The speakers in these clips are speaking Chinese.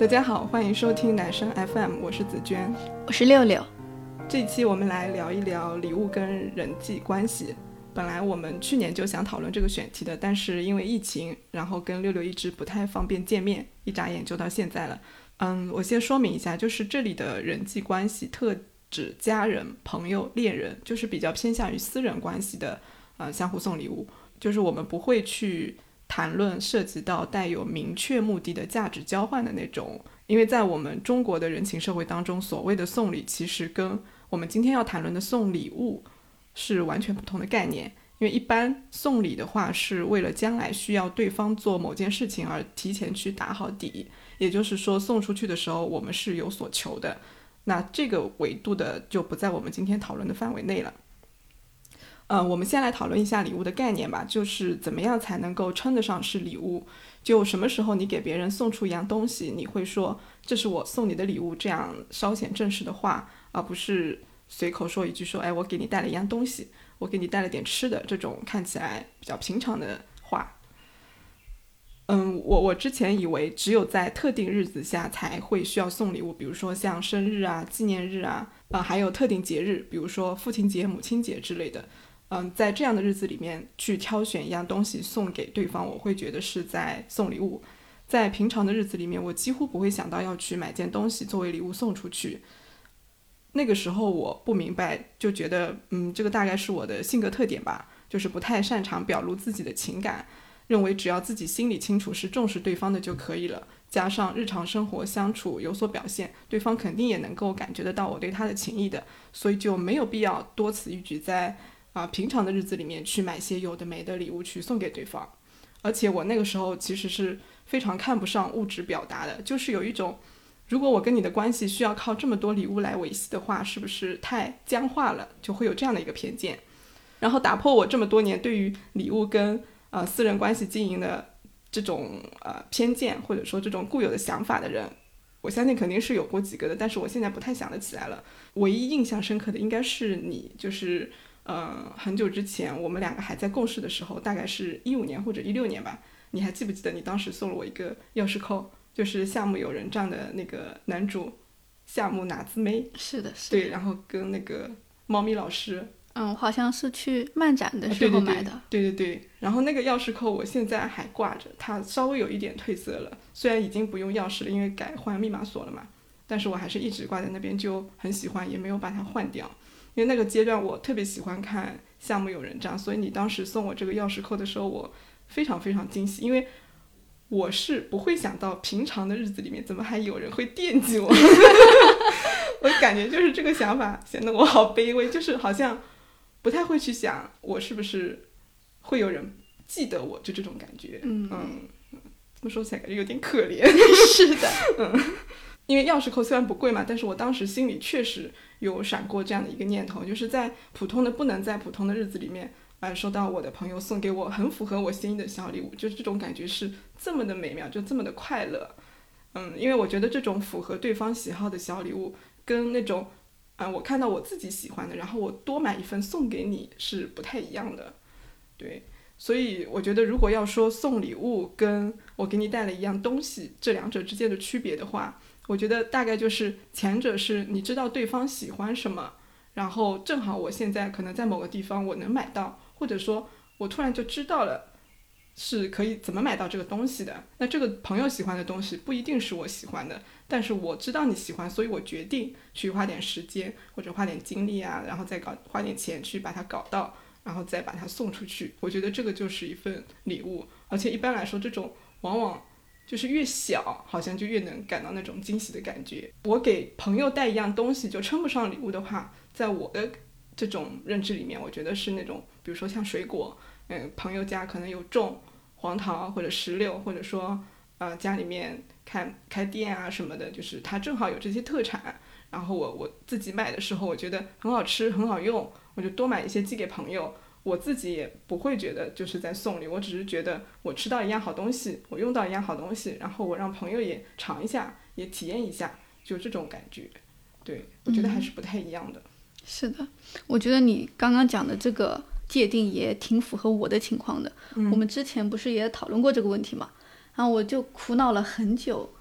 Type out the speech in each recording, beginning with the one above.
大家好，欢迎收听男生 FM，我是紫娟，我是六六。这一期我们来聊一聊礼物跟人际关系。本来我们去年就想讨论这个选题的，但是因为疫情，然后跟六六一直不太方便见面，一眨眼就到现在了。嗯，我先说明一下，就是这里的人际关系特指家人、朋友、恋人，就是比较偏向于私人关系的，呃，相互送礼物，就是我们不会去。谈论涉及到带有明确目的的价值交换的那种，因为在我们中国的人情社会当中，所谓的送礼其实跟我们今天要谈论的送礼物是完全不同的概念。因为一般送礼的话，是为了将来需要对方做某件事情而提前去打好底，也就是说送出去的时候我们是有所求的。那这个维度的就不在我们今天讨论的范围内了。嗯，我们先来讨论一下礼物的概念吧，就是怎么样才能够称得上是礼物？就什么时候你给别人送出一样东西，你会说这是我送你的礼物，这样稍显正式的话，而不是随口说一句说，哎，我给你带了一样东西，我给你带了点吃的，这种看起来比较平常的话。嗯，我我之前以为只有在特定日子下才会需要送礼物，比如说像生日啊、纪念日啊，啊，还有特定节日，比如说父亲节、母亲节之类的。嗯，在这样的日子里面去挑选一样东西送给对方，我会觉得是在送礼物。在平常的日子里面，我几乎不会想到要去买件东西作为礼物送出去。那个时候我不明白，就觉得嗯，这个大概是我的性格特点吧，就是不太擅长表露自己的情感，认为只要自己心里清楚是重视对方的就可以了。加上日常生活相处有所表现，对方肯定也能够感觉得到我对他的情谊的，所以就没有必要多此一举在。啊，平常的日子里面去买些有的没的礼物去送给对方，而且我那个时候其实是非常看不上物质表达的，就是有一种，如果我跟你的关系需要靠这么多礼物来维系的话，是不是太僵化了？就会有这样的一个偏见，然后打破我这么多年对于礼物跟呃私人关系经营的这种呃偏见，或者说这种固有的想法的人，我相信肯定是有过几个的，但是我现在不太想得起来了。唯一印象深刻的应该是你，就是。呃，很久之前我们两个还在共事的时候，大概是一五年或者一六年吧。你还记不记得你当时送了我一个钥匙扣，就是夏目友人帐的那个男主夏目拿子妹。是的，是。对，然后跟那个猫咪老师。嗯，好像是去漫展的时候买的。对对对。然后那个钥匙扣我现在还挂着，它稍微有一点褪色了，虽然已经不用钥匙了，因为改换密码锁了嘛，但是我还是一直挂在那边，就很喜欢，也没有把它换掉。因为那个阶段我特别喜欢看《夏目友人帐》，所以你当时送我这个钥匙扣的时候，我非常非常惊喜，因为我是不会想到平常的日子里面怎么还有人会惦记我，我感觉就是这个想法显得我好卑微，就是好像不太会去想我是不是会有人记得我，就这种感觉。嗯嗯，这么说起来感觉有点可怜。是的，嗯。因为钥匙扣虽然不贵嘛，但是我当时心里确实有闪过这样的一个念头，就是在普通的不能在普通的日子里面，呃，收到我的朋友送给我很符合我心意的小礼物，就是这种感觉是这么的美妙，就这么的快乐。嗯，因为我觉得这种符合对方喜好的小礼物，跟那种，啊，我看到我自己喜欢的，然后我多买一份送给你是不太一样的。对，所以我觉得如果要说送礼物跟我给你带了一样东西这两者之间的区别的话，我觉得大概就是前者是你知道对方喜欢什么，然后正好我现在可能在某个地方我能买到，或者说我突然就知道了是可以怎么买到这个东西的。那这个朋友喜欢的东西不一定是我喜欢的，但是我知道你喜欢，所以我决定去花点时间或者花点精力啊，然后再搞花点钱去把它搞到，然后再把它送出去。我觉得这个就是一份礼物，而且一般来说这种往往。就是越小，好像就越能感到那种惊喜的感觉。我给朋友带一样东西就称不上礼物的话，在我的这种认知里面，我觉得是那种，比如说像水果，嗯，朋友家可能有种黄桃或者石榴，或者说，呃，家里面开开店啊什么的，就是他正好有这些特产，然后我我自己买的时候，我觉得很好吃很好用，我就多买一些寄给朋友。我自己也不会觉得就是在送礼，我只是觉得我吃到一样好东西，我用到一样好东西，然后我让朋友也尝一下，也体验一下，就这种感觉。对，我觉得还是不太一样的。是的，我觉得你刚刚讲的这个界定也挺符合我的情况的。我们之前不是也讨论过这个问题嘛？然后我就苦恼了很久，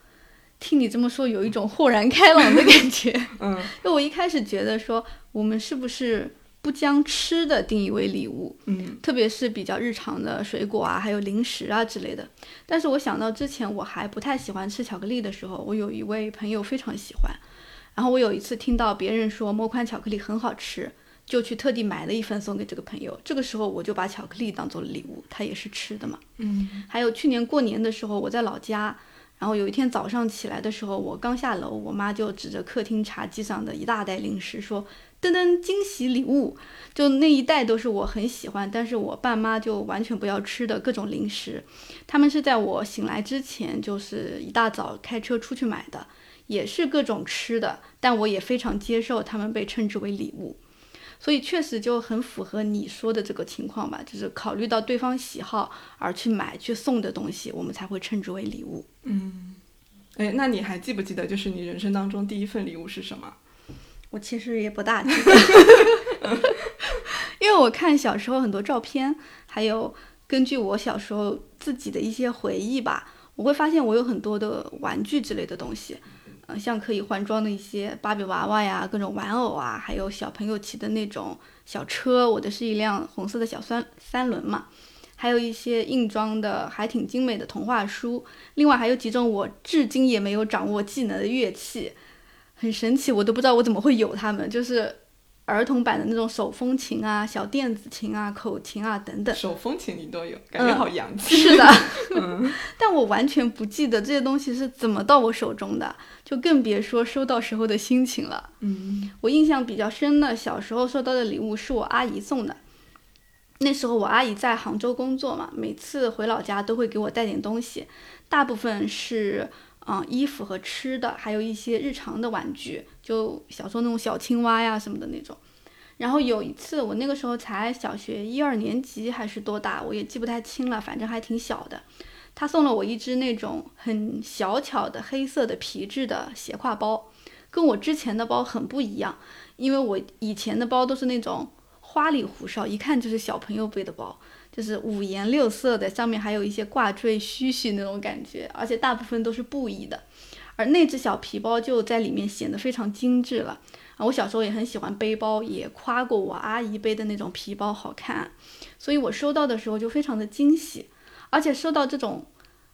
听你这么说，有一种豁然开朗的感觉。嗯，就我一开始觉得说，我们是不是不将吃的定义为礼物？嗯，特别是比较日常的水果啊，还有零食啊之类的。但是我想到之前我还不太喜欢吃巧克力的时候，我有一位朋友非常喜欢。然后我有一次听到别人说莫宽巧克力很好吃，就去特地买了一份送给这个朋友。这个时候我就把巧克力当做了礼物，它也是吃的嘛。嗯，还有去年过年的时候，我在老家。然后有一天早上起来的时候，我刚下楼，我妈就指着客厅茶几上的一大袋零食说：“噔噔，惊喜礼物！”就那一袋都是我很喜欢，但是我爸妈就完全不要吃的各种零食。他们是在我醒来之前，就是一大早开车出去买的，也是各种吃的，但我也非常接受他们被称之为礼物。所以确实就很符合你说的这个情况吧，就是考虑到对方喜好而去买去送的东西，我们才会称之为礼物。嗯，哎，那你还记不记得，就是你人生当中第一份礼物是什么？我其实也不大记得，因为我看小时候很多照片，还有根据我小时候自己的一些回忆吧，我会发现我有很多的玩具之类的东西。嗯像可以换装的一些芭比娃娃呀，各种玩偶啊，还有小朋友骑的那种小车，我的是一辆红色的小三三轮嘛，还有一些硬装的还挺精美的童话书，另外还有几种我至今也没有掌握技能的乐器，很神奇，我都不知道我怎么会有他们，就是。儿童版的那种手风琴啊、小电子琴啊、口琴啊等等，手风琴你都有，感觉好洋气。是的，但我完全不记得这些东西是怎么到我手中的，就更别说收到时候的心情了。嗯，我印象比较深的，小时候收到的礼物是我阿姨送的。那时候我阿姨在杭州工作嘛，每次回老家都会给我带点东西，大部分是。嗯，衣服和吃的，还有一些日常的玩具，就小时候那种小青蛙呀什么的那种。然后有一次，我那个时候才小学一二年级还是多大，我也记不太清了，反正还挺小的。他送了我一只那种很小巧的黑色的皮质的斜挎包，跟我之前的包很不一样，因为我以前的包都是那种花里胡哨，一看就是小朋友背的包。就是五颜六色的，上面还有一些挂坠、须须那种感觉，而且大部分都是布艺的，而那只小皮包就在里面显得非常精致了。啊，我小时候也很喜欢背包，也夸过我阿姨背的那种皮包好看，所以我收到的时候就非常的惊喜，而且收到这种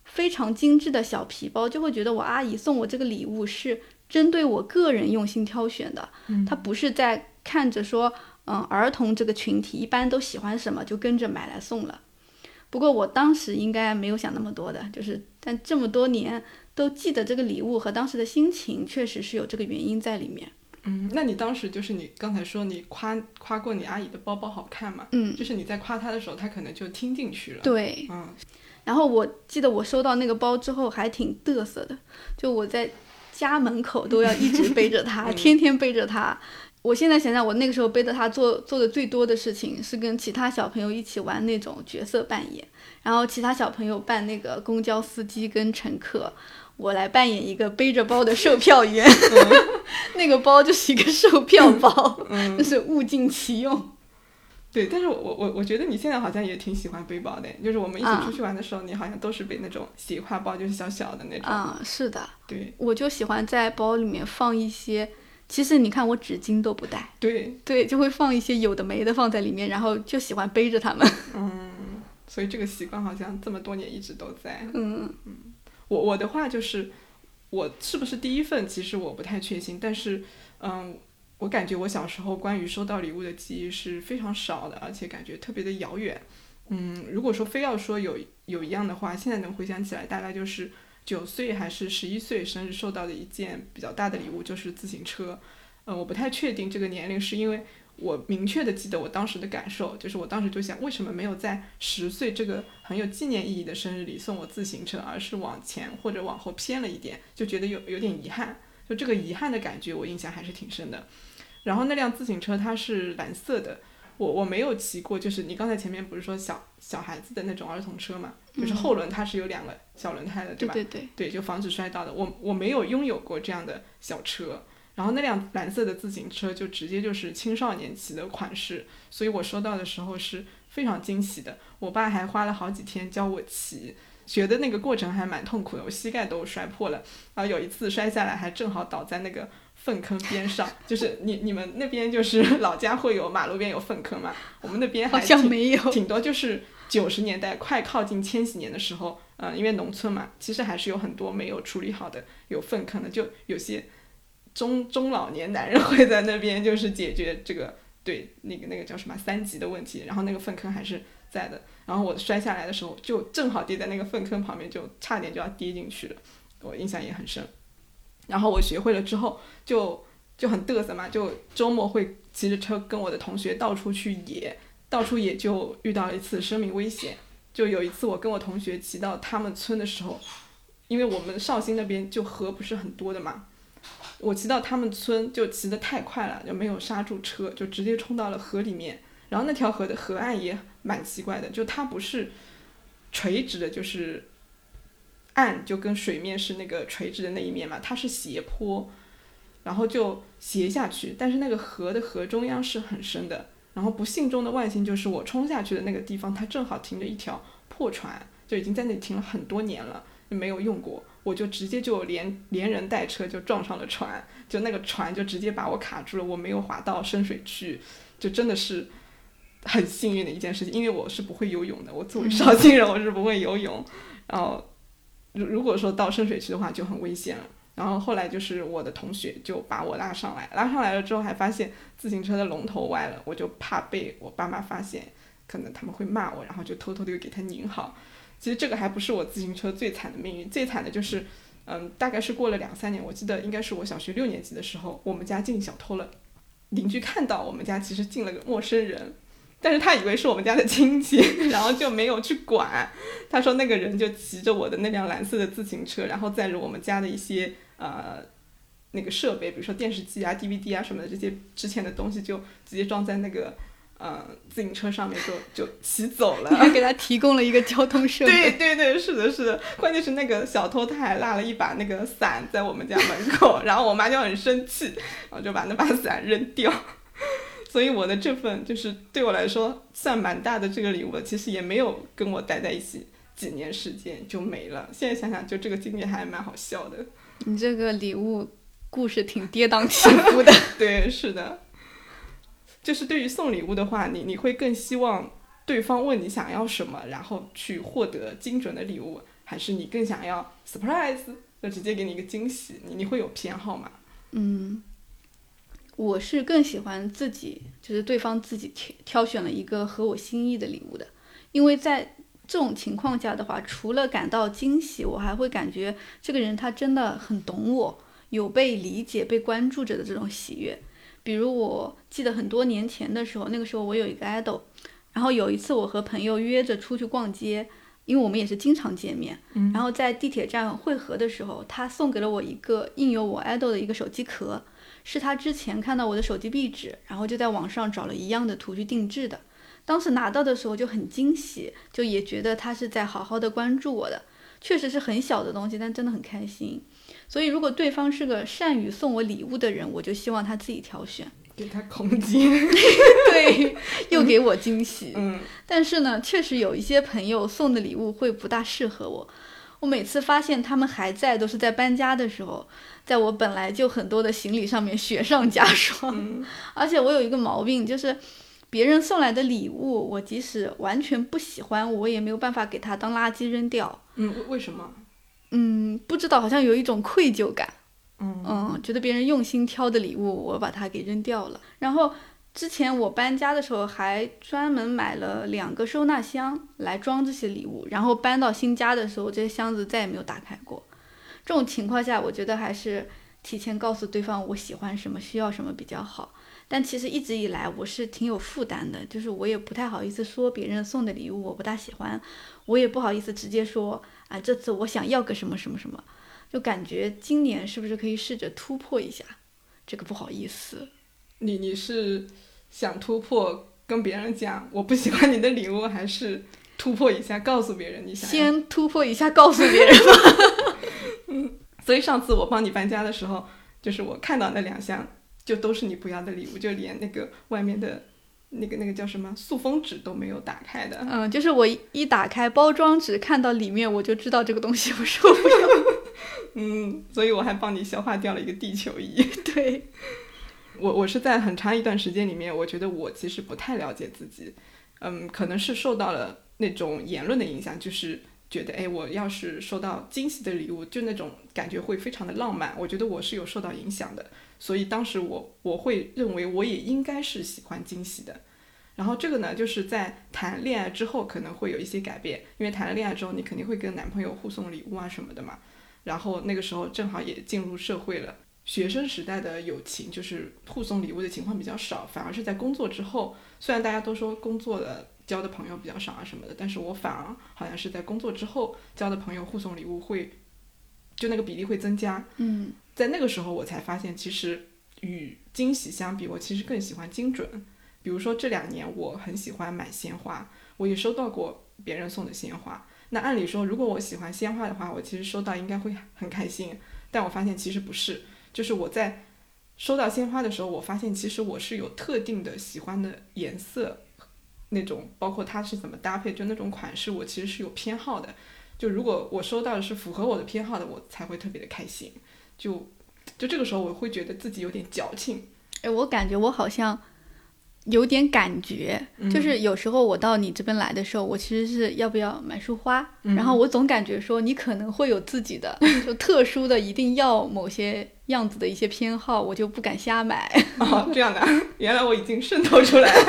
非常精致的小皮包，就会觉得我阿姨送我这个礼物是针对我个人用心挑选的，她不是在看着说。嗯，儿童这个群体一般都喜欢什么，就跟着买来送了。不过我当时应该没有想那么多的，就是但这么多年都记得这个礼物和当时的心情，确实是有这个原因在里面。嗯，那你当时就是你刚才说你夸夸过你阿姨的包包好看嘛？嗯，就是你在夸她的时候，她可能就听进去了。对，嗯。然后我记得我收到那个包之后还挺嘚瑟的，就我在家门口都要一直背着它，天天背着它。我现在想想，我那个时候背着它做做的最多的事情是跟其他小朋友一起玩那种角色扮演，然后其他小朋友扮那个公交司机跟乘客，我来扮演一个背着包的售票员，那个包就是一个售票包，就是物尽其用。对，但是我我我觉得你现在好像也挺喜欢背包的，就是我们一起出去玩的时候，你好像都是背那种斜挎包，就是小小的那种。啊，是的。对，我就喜欢在包里面放一些。其实你看，我纸巾都不带，对对，就会放一些有的没的放在里面，然后就喜欢背着它们。嗯，所以这个习惯好像这么多年一直都在。嗯嗯，我我的话就是，我是不是第一份，其实我不太确信，但是嗯，我感觉我小时候关于收到礼物的记忆是非常少的，而且感觉特别的遥远。嗯，如果说非要说有有一样的话，现在能回想起来，大概就是。九岁还是十一岁生日收到的一件比较大的礼物就是自行车，呃，我不太确定这个年龄，是因为我明确的记得我当时的感受，就是我当时就想，为什么没有在十岁这个很有纪念意义的生日里送我自行车，而是往前或者往后偏了一点，就觉得有有点遗憾，就这个遗憾的感觉我印象还是挺深的。然后那辆自行车它是蓝色的。我我没有骑过，就是你刚才前面不是说小小孩子的那种儿童车嘛，就是后轮它是有两个小轮胎的，对吧？对对对，就防止摔倒的。我我没有拥有过这样的小车，然后那辆蓝色的自行车就直接就是青少年骑的款式，所以我收到的时候是非常惊喜的。我爸还花了好几天教我骑，学的那个过程还蛮痛苦的，我膝盖都摔破了。然后有一次摔下来，还正好倒在那个粪坑边上，就是你你们那边就是 老家会有马路边有粪坑嘛？我们那边好像没有，挺多。就是九十年代快靠近千禧年的时候，嗯，因为农村嘛，其实还是有很多没有处理好的有粪坑的，就有些中中老年男人会在那边就是解决这个对那个那个叫什么三级的问题，然后那个粪坑还是在的。然后我摔下来的时候，就正好跌在那个粪坑旁边，就差点就要跌进去了，我印象也很深。然后我学会了之后，就就很嘚瑟嘛，就周末会骑着车跟我的同学到处去野，到处也就遇到一次生命危险。就有一次我跟我同学骑到他们村的时候，因为我们绍兴那边就河不是很多的嘛，我骑到他们村就骑得太快了，就没有刹住车，就直接冲到了河里面。然后那条河的河岸也蛮奇怪的，就它不是垂直的，就是岸就跟水面是那个垂直的那一面嘛，它是斜坡，然后就斜下去。但是那个河的河中央是很深的。然后不幸中的万幸就是我冲下去的那个地方，它正好停着一条破船，就已经在那里停了很多年了，没有用过。我就直接就连连人带车就撞上了船，就那个船就直接把我卡住了，我没有滑到深水区，就真的是。很幸运的一件事情，因为我是不会游泳的。我作为绍兴人，我是不会游泳。然后，如如果说到深水区的话，就很危险了。然后后来就是我的同学就把我拉上来，拉上来了之后还发现自行车的龙头歪了，我就怕被我爸妈发现，可能他们会骂我，然后就偷偷的又给他拧好。其实这个还不是我自行车最惨的命运，最惨的就是，嗯，大概是过了两三年，我记得应该是我小学六年级的时候，我们家进小偷了，邻居看到我们家其实进了个陌生人。但是他以为是我们家的亲戚，然后就没有去管。他说那个人就骑着我的那辆蓝色的自行车，然后载着我们家的一些呃那个设备，比如说电视机啊、DVD 啊什么的这些之前的东西，就直接装在那个呃自行车上面，就就骑走了。还给他提供了一个交通设备。对对对，是的，是的。关键是那个小偷他还落了一把那个伞在我们家门口，然后我妈就很生气，然后就把那把伞扔掉。所以我的这份就是对我来说算蛮大的这个礼物，其实也没有跟我待在一起几年时间就没了。现在想想，就这个经历还蛮好笑的。你这个礼物故事挺跌宕起伏的。对，是的。就是对于送礼物的话，你你会更希望对方问你想要什么，然后去获得精准的礼物，还是你更想要 surprise，就直接给你一个惊喜？你你会有偏好吗？嗯。我是更喜欢自己，就是对方自己挑挑选了一个合我心意的礼物的，因为在这种情况下的话，除了感到惊喜，我还会感觉这个人他真的很懂我，有被理解、被关注着的这种喜悦。比如我记得很多年前的时候，那个时候我有一个 idol，然后有一次我和朋友约着出去逛街，因为我们也是经常见面，然后在地铁站汇合的时候，他送给了我一个印有我 idol 的一个手机壳。是他之前看到我的手机壁纸，然后就在网上找了一样的图去定制的。当时拿到的时候就很惊喜，就也觉得他是在好好的关注我的。确实是很小的东西，但真的很开心。所以如果对方是个善于送我礼物的人，我就希望他自己挑选，给他空间，对，又给我惊喜。嗯，但是呢，确实有一些朋友送的礼物会不大适合我。我每次发现他们还在，都是在搬家的时候。在我本来就很多的行李上面雪上加霜，而且我有一个毛病，就是别人送来的礼物，我即使完全不喜欢，我也没有办法给他当垃圾扔掉。嗯，为什么？嗯，不知道，好像有一种愧疚感。嗯嗯，觉得别人用心挑的礼物，我把它给扔掉了。然后之前我搬家的时候，还专门买了两个收纳箱来装这些礼物，然后搬到新家的时候，这些箱子再也没有打开过。这种情况下，我觉得还是提前告诉对方我喜欢什么、需要什么比较好。但其实一直以来我是挺有负担的，就是我也不太好意思说别人送的礼物我不大喜欢，我也不好意思直接说啊，这次我想要个什么什么什么，就感觉今年是不是可以试着突破一下这个不好意思。你你是想突破跟别人讲我不喜欢你的礼物，还是突破一下告诉别人你想？先突破一下告诉别人吧。嗯所以上次我帮你搬家的时候，就是我看到那两箱，就都是你不要的礼物，就连那个外面的那个那个叫什么塑封纸都没有打开的。嗯，就是我一打开包装纸，看到里面我就知道这个东西我受不了。嗯，所以我还帮你消化掉了一个地球仪。对，我我是在很长一段时间里面，我觉得我其实不太了解自己。嗯，可能是受到了那种言论的影响，就是觉得，哎，我要是收到惊喜的礼物，就那种感觉会非常的浪漫。我觉得我是有受到影响的，所以当时我我会认为我也应该是喜欢惊喜的。然后这个呢，就是在谈恋爱之后可能会有一些改变，因为谈了恋爱之后，你肯定会跟男朋友互送礼物啊什么的嘛。然后那个时候正好也进入社会了，学生时代的友情就是互送礼物的情况比较少，反而是在工作之后，虽然大家都说工作的交的朋友比较少啊什么的，但是我反而好像是在工作之后交的朋友互送礼物会，就那个比例会增加。嗯，在那个时候我才发现，其实与惊喜相比，我其实更喜欢精准。比如说这两年我很喜欢买鲜花，我也收到过别人送的鲜花。那按理说，如果我喜欢鲜花的话，我其实收到应该会很开心。但我发现其实不是，就是我在收到鲜花的时候，我发现其实我是有特定的喜欢的颜色，那种包括它是怎么搭配，就那种款式，我其实是有偏好的。就如果我收到的是符合我的偏好的，我才会特别的开心。就就这个时候，我会觉得自己有点矫情。哎，我感觉我好像。有点感觉，就是有时候我到你这边来的时候，我其实是要不要买束花，然后我总感觉说你可能会有自己的就特殊的，一定要某些样子的一些偏好，我就不敢瞎买。哦，这样的，原来我已经渗透出来了。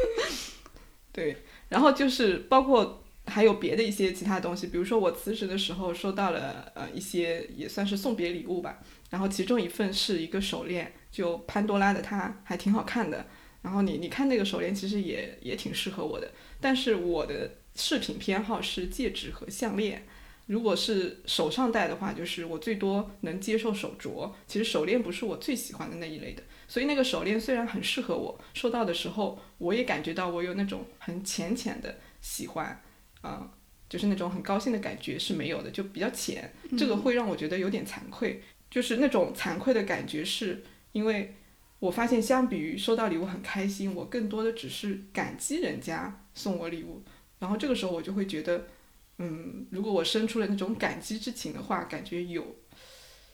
对，然后就是包括还有别的一些其他东西，比如说我辞职的时候收到了呃一些也算是送别礼物吧，然后其中一份是一个手链，就潘多拉的，它还挺好看的。然后你你看那个手链其实也也挺适合我的，但是我的饰品偏好是戒指和项链。如果是手上戴的话，就是我最多能接受手镯。其实手链不是我最喜欢的那一类的，所以那个手链虽然很适合我，收到的时候我也感觉到我有那种很浅浅的喜欢，啊，就是那种很高兴的感觉是没有的，就比较浅。这个会让我觉得有点惭愧，就是那种惭愧的感觉是因为。我发现，相比于收到礼物很开心，我更多的只是感激人家送我礼物。然后这个时候，我就会觉得，嗯，如果我生出了那种感激之情的话，感觉有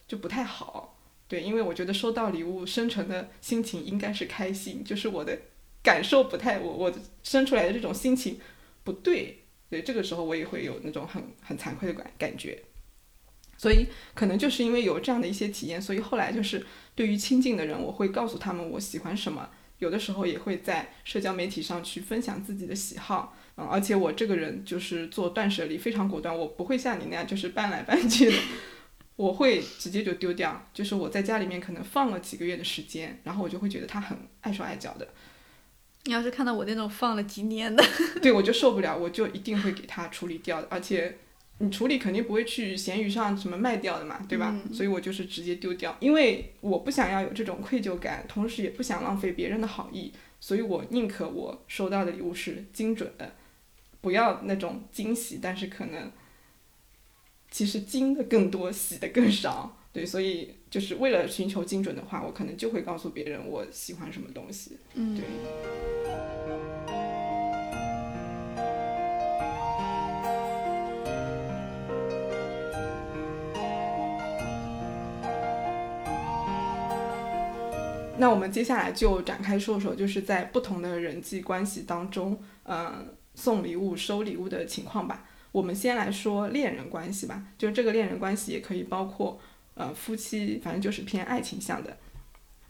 就不太好。对，因为我觉得收到礼物生成的心情应该是开心，就是我的感受不太，我我生出来的这种心情不对。对，这个时候我也会有那种很很惭愧的感感觉。所以可能就是因为有这样的一些体验，所以后来就是对于亲近的人，我会告诉他们我喜欢什么。有的时候也会在社交媒体上去分享自己的喜好，嗯，而且我这个人就是做断舍离非常果断，我不会像你那样就是搬来搬去的，我会直接就丢掉。就是我在家里面可能放了几个月的时间，然后我就会觉得它很碍手碍脚的。你要是看到我那种放了几年的，对我就受不了，我就一定会给它处理掉的，而且。你处理肯定不会去闲鱼上什么卖掉的嘛，对吧？所以我就是直接丢掉，因为我不想要有这种愧疚感，同时也不想浪费别人的好意，所以我宁可我收到的礼物是精准的，不要那种惊喜，但是可能其实惊的更多，喜的更少。对，所以就是为了寻求精准的话，我可能就会告诉别人我喜欢什么东西。嗯，对。那我们接下来就展开说说，就是在不同的人际关系当中，嗯，送礼物、收礼物的情况吧。我们先来说恋人关系吧，就这个恋人关系也可以包括，呃，夫妻，反正就是偏爱情向的。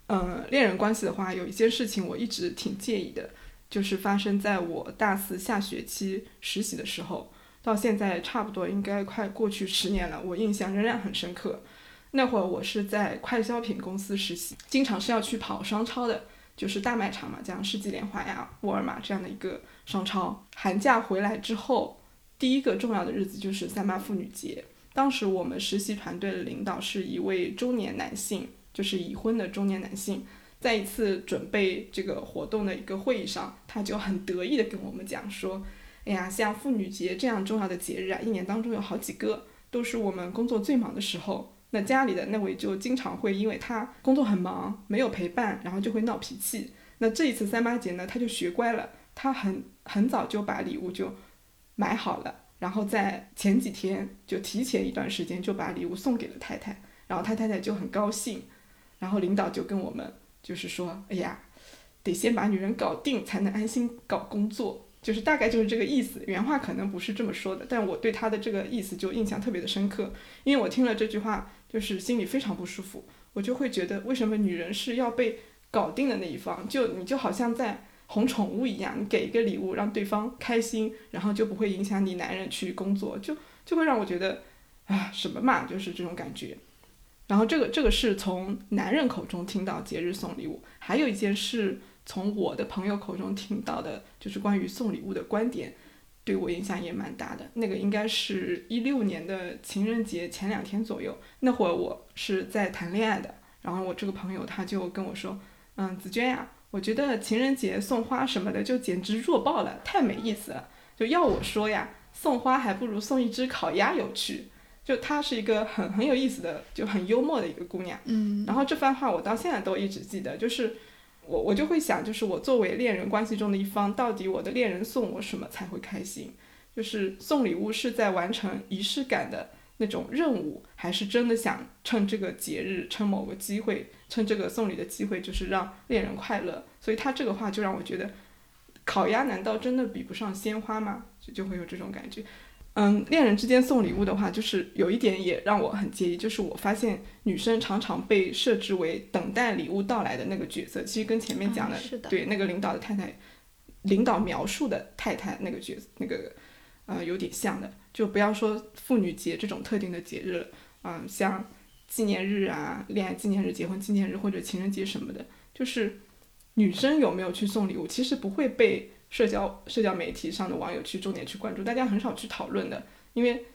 嗯，恋人关系的话，有一件事情我一直挺介意的，就是发生在我大四下学期实习的时候，到现在差不多应该快过去十年了，我印象仍然很深刻。那会儿我是在快消品公司实习，经常是要去跑商超的，就是大卖场嘛，像世纪联华呀、沃尔玛这样的一个商超。寒假回来之后，第一个重要的日子就是三八妇女节。当时我们实习团队的领导是一位中年男性，就是已婚的中年男性。在一次准备这个活动的一个会议上，他就很得意的跟我们讲说：“哎呀，像妇女节这样重要的节日啊，一年当中有好几个，都是我们工作最忙的时候。”那家里的那位就经常会因为他工作很忙，没有陪伴，然后就会闹脾气。那这一次三八节呢，他就学乖了，他很很早就把礼物就买好了，然后在前几天就提前一段时间就把礼物送给了太太，然后他太太就很高兴，然后领导就跟我们就是说，哎呀，得先把女人搞定才能安心搞工作。就是大概就是这个意思，原话可能不是这么说的，但我对他的这个意思就印象特别的深刻，因为我听了这句话，就是心里非常不舒服，我就会觉得为什么女人是要被搞定的那一方？就你就好像在哄宠物一样，你给一个礼物让对方开心，然后就不会影响你男人去工作，就就会让我觉得，啊什么嘛，就是这种感觉。然后这个这个是从男人口中听到节日送礼物，还有一件事。从我的朋友口中听到的，就是关于送礼物的观点，对我影响也蛮大的。那个应该是一六年的情人节前两天左右，那会儿我是在谈恋爱的，然后我这个朋友他就跟我说，嗯，紫娟呀，我觉得情人节送花什么的就简直弱爆了，太没意思了。就要我说呀，送花还不如送一只烤鸭有趣。就她是一个很很有意思的，就很幽默的一个姑娘。嗯。然后这番话我到现在都一直记得，就是。我我就会想，就是我作为恋人关系中的一方，到底我的恋人送我什么才会开心？就是送礼物是在完成仪式感的那种任务，还是真的想趁这个节日，趁某个机会，趁这个送礼的机会，就是让恋人快乐？所以他这个话就让我觉得，烤鸭难道真的比不上鲜花吗？就就会有这种感觉。嗯，恋人之间送礼物的话，就是有一点也让我很介意，就是我发现女生常常被设置为等待礼物到来的那个角色，其实跟前面讲的对那个领导的太太，领导描述的太太那个角色那个呃有点像的。就不要说妇女节这种特定的节日了，嗯，像纪念日啊、恋爱纪念日、结婚纪念日或者情人节什么的，就是女生有没有去送礼物，其实不会被。社交社交媒体上的网友去重点去关注，大家很少去讨论的，因为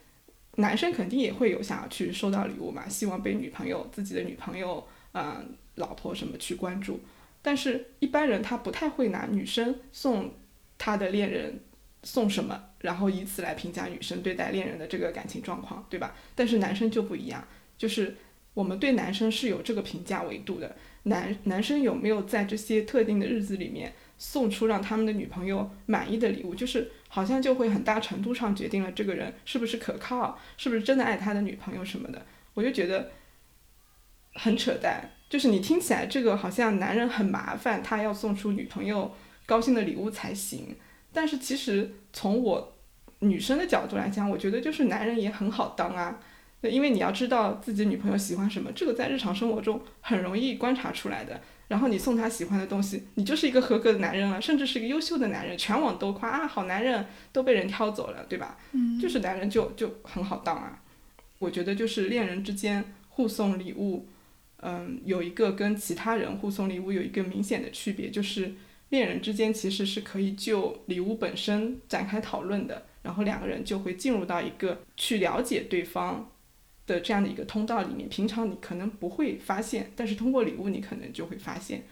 男生肯定也会有想要去收到礼物嘛，希望被女朋友、自己的女朋友、嗯老婆什么去关注，但是一般人他不太会拿女生送他的恋人送什么，然后以此来评价女生对待恋人的这个感情状况，对吧？但是男生就不一样，就是我们对男生是有这个评价维度的，男男生有没有在这些特定的日子里面。送出让他们的女朋友满意的礼物，就是好像就会很大程度上决定了这个人是不是可靠，是不是真的爱他的女朋友什么的。我就觉得很扯淡，就是你听起来这个好像男人很麻烦，他要送出女朋友高兴的礼物才行。但是其实从我女生的角度来讲，我觉得就是男人也很好当啊，因为你要知道自己女朋友喜欢什么，这个在日常生活中很容易观察出来的。然后你送她喜欢的东西，你就是一个合格的男人了，甚至是一个优秀的男人，全网都夸啊，好男人都被人挑走了，对吧？嗯，就是男人就就很好当啊。我觉得就是恋人之间互送礼物，嗯，有一个跟其他人互送礼物有一个明显的区别，就是恋人之间其实是可以就礼物本身展开讨论的，然后两个人就会进入到一个去了解对方。的这样的一个通道里面，平常你可能不会发现，但是通过礼物你可能就会发现。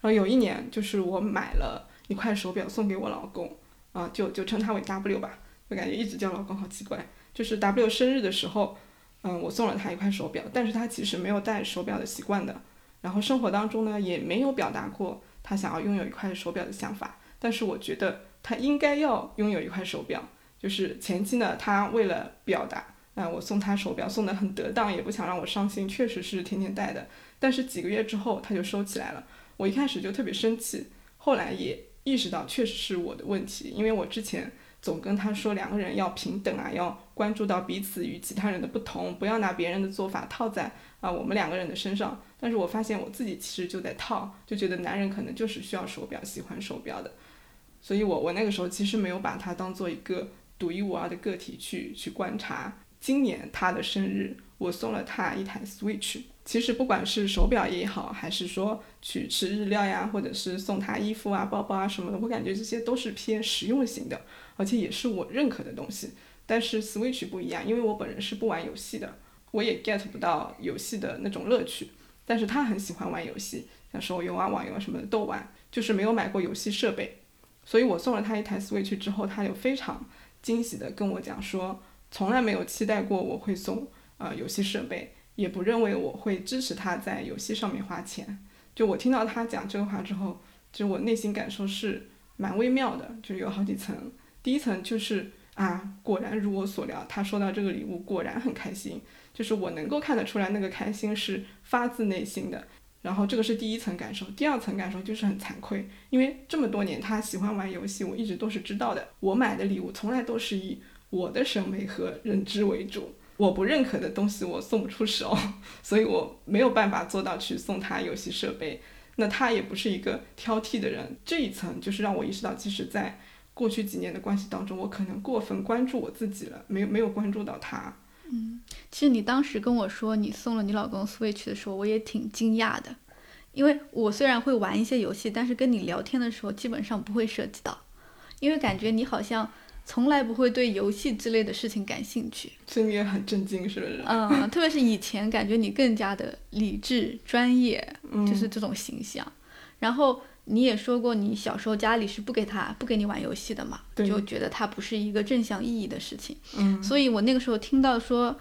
然后有一年，就是我买了一块手表送给我老公，啊，就就称他为 W 吧，就感觉一直叫老公好奇怪。就是 W 生日的时候，嗯，我送了他一块手表，但是他其实没有戴手表的习惯的，然后生活当中呢也没有表达过他想要拥有一块手表的想法，但是我觉得他应该要拥有一块手表，就是前期呢他为了表达。啊，我送他手表送的很得当，也不想让我伤心，确实是天天戴的。但是几个月之后他就收起来了，我一开始就特别生气，后来也意识到确实是我的问题，因为我之前总跟他说两个人要平等啊，要关注到彼此与其他人的不同，不要拿别人的做法套在啊我们两个人的身上。但是我发现我自己其实就在套，就觉得男人可能就是需要手表，喜欢手表的，所以我我那个时候其实没有把他当做一个独一无二的个体去去观察。今年他的生日，我送了他一台 Switch。其实不管是手表也好，还是说去吃日料呀，或者是送他衣服啊、包包啊什么的，我感觉这些都是偏实用型的，而且也是我认可的东西。但是 Switch 不一样，因为我本人是不玩游戏的，我也 get 不到游戏的那种乐趣。但是他很喜欢玩游戏，像手游啊、网游啊什么的都玩，就是没有买过游戏设备。所以我送了他一台 Switch 之后，他有非常惊喜的跟我讲说。从来没有期待过我会送呃游戏设备，也不认为我会支持他在游戏上面花钱。就我听到他讲这个话之后，就我内心感受是蛮微妙的，就有好几层。第一层就是啊，果然如我所料，他收到这个礼物果然很开心，就是我能够看得出来那个开心是发自内心的。然后这个是第一层感受，第二层感受就是很惭愧，因为这么多年他喜欢玩游戏，我一直都是知道的。我买的礼物从来都是以我的审美和认知为主，我不认可的东西我送不出手，所以我没有办法做到去送他游戏设备。那他也不是一个挑剔的人，这一层就是让我意识到，即使在过去几年的关系当中，我可能过分关注我自己了，没有没有关注到他。嗯，其实你当时跟我说你送了你老公 Switch 的时候，我也挺惊讶的，因为我虽然会玩一些游戏，但是跟你聊天的时候基本上不会涉及到，因为感觉你好像从来不会对游戏之类的事情感兴趣。所以你也很震惊，是不是？嗯，特别是以前感觉你更加的理智、专业，嗯就是这种形象。然后你也说过，你小时候家里是不给他不给你玩游戏的嘛，对就觉得它不是一个正向意义的事情。嗯，所以我那个时候听到说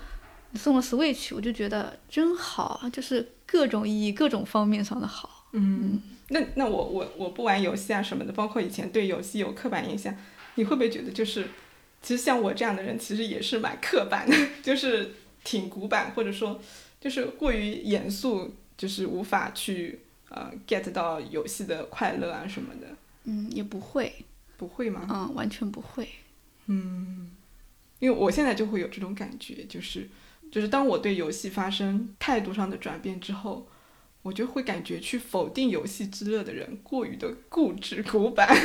你送了 Switch，我就觉得真好啊，就是各种意义、各种方面上的好。嗯，那那我我我不玩游戏啊什么的，包括以前对游戏有刻板印象，你会不会觉得就是，其实像我这样的人，其实也是蛮刻板的，就是挺古板，或者说就是过于严肃，就是无法去呃 get 到游戏的快乐啊什么的，嗯，也不会，不会吗？嗯，完全不会。嗯，因为我现在就会有这种感觉，就是就是当我对游戏发生态度上的转变之后，我就会感觉去否定游戏之乐的人过于的固执古板。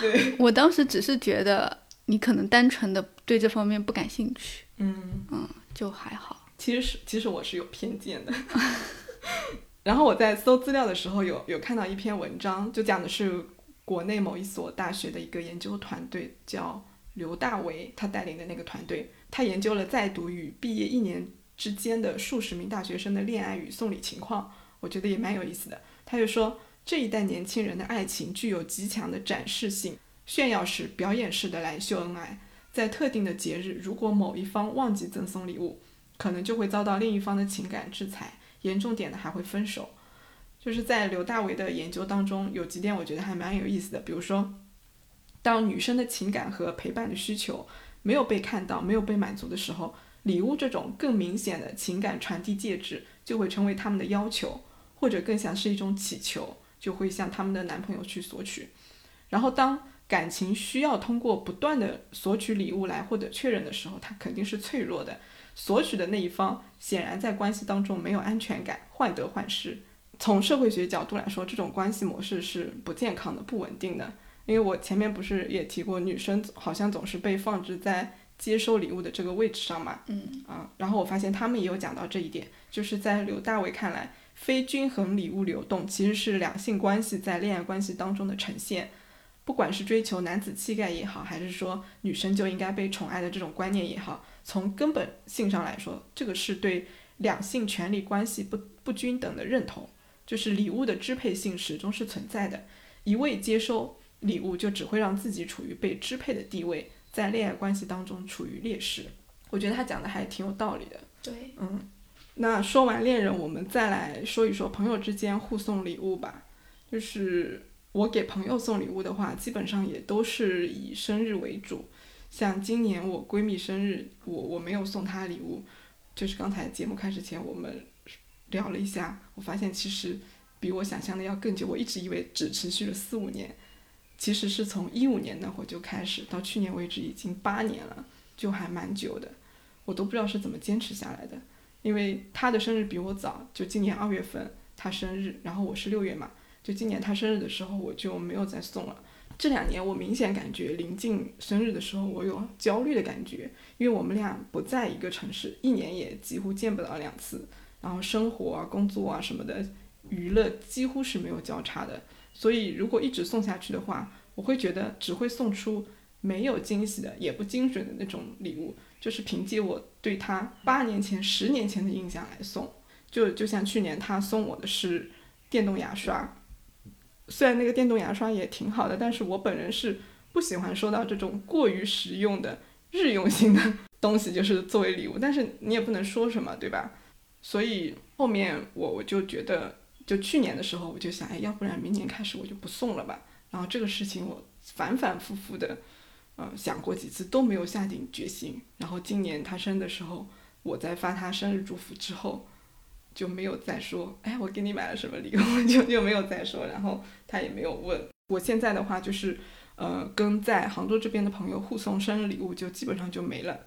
对，我当时只是觉得你可能单纯的对这方面不感兴趣，嗯，嗯，就还好。其实是其实我是有偏见的。然后我在搜资料的时候有有看到一篇文章，就讲的是国内某一所大学的一个研究团队，叫刘大为，他带领的那个团队，他研究了在读与毕业一年之间的数十名大学生的恋爱与送礼情况，我觉得也蛮有意思的。他就说，这一代年轻人的爱情具有极强的展示性、炫耀式、表演式的来秀恩爱。在特定的节日，如果某一方忘记赠送礼物，可能就会遭到另一方的情感制裁，严重点的还会分手。就是在刘大为的研究当中，有几点我觉得还蛮有意思的，比如说，当女生的情感和陪伴的需求没有被看到、没有被满足的时候，礼物这种更明显的情感传递介质就会成为他们的要求，或者更像是一种祈求，就会向他们的男朋友去索取。然后当感情需要通过不断的索取礼物来获得确认的时候，它肯定是脆弱的。索取的那一方显然在关系当中没有安全感，患得患失。从社会学角度来说，这种关系模式是不健康的、不稳定的。因为我前面不是也提过，女生好像总是被放置在接收礼物的这个位置上嘛，嗯啊，然后我发现他们也有讲到这一点，就是在刘大为看来，非均衡礼物流动其实是两性关系在恋爱关系当中的呈现。不管是追求男子气概也好，还是说女生就应该被宠爱的这种观念也好，从根本性上来说，这个是对两性权利关系不不均等的认同，就是礼物的支配性始终是存在的。一味接收礼物，就只会让自己处于被支配的地位，在恋爱关系当中处于劣势。我觉得他讲的还挺有道理的。对，嗯，那说完恋人，我们再来说一说朋友之间互送礼物吧。就是我给朋友送礼物的话，基本上也都是以生日为主。像今年我闺蜜生日，我我没有送她礼物。就是刚才节目开始前，我们聊了一下，我发现其实比我想象的要更久。我一直以为只持续了四五年，其实是从一五年那会儿就开始，到去年为止已经八年了，就还蛮久的。我都不知道是怎么坚持下来的。因为她的生日比我早，就今年二月份她生日，然后我是六月嘛，就今年她生日的时候我就没有再送了。这两年我明显感觉临近生日的时候我有焦虑的感觉，因为我们俩不在一个城市，一年也几乎见不到两次，然后生活啊、工作啊什么的，娱乐几乎是没有交叉的。所以如果一直送下去的话，我会觉得只会送出没有惊喜的，也不精准的那种礼物。就是凭借我对他八年前、十年前的印象来送，就就像去年他送我的是电动牙刷，虽然那个电动牙刷也挺好的，但是我本人是不喜欢收到这种过于实用的日用性的 东西，就是作为礼物。但是你也不能说什么，对吧？所以后面我我就觉得，就去年的时候我就想，哎，要不然明年开始我就不送了吧。然后这个事情我反反复复的，呃，想过几次都没有下定决心。然后今年他生的时候，我在发他生日祝福之后，就没有再说，哎，我给你买了什么礼物，就就没有再说。然后他也没有问。我现在的话就是，呃，跟在杭州这边的朋友互送生日礼物，就基本上就没了。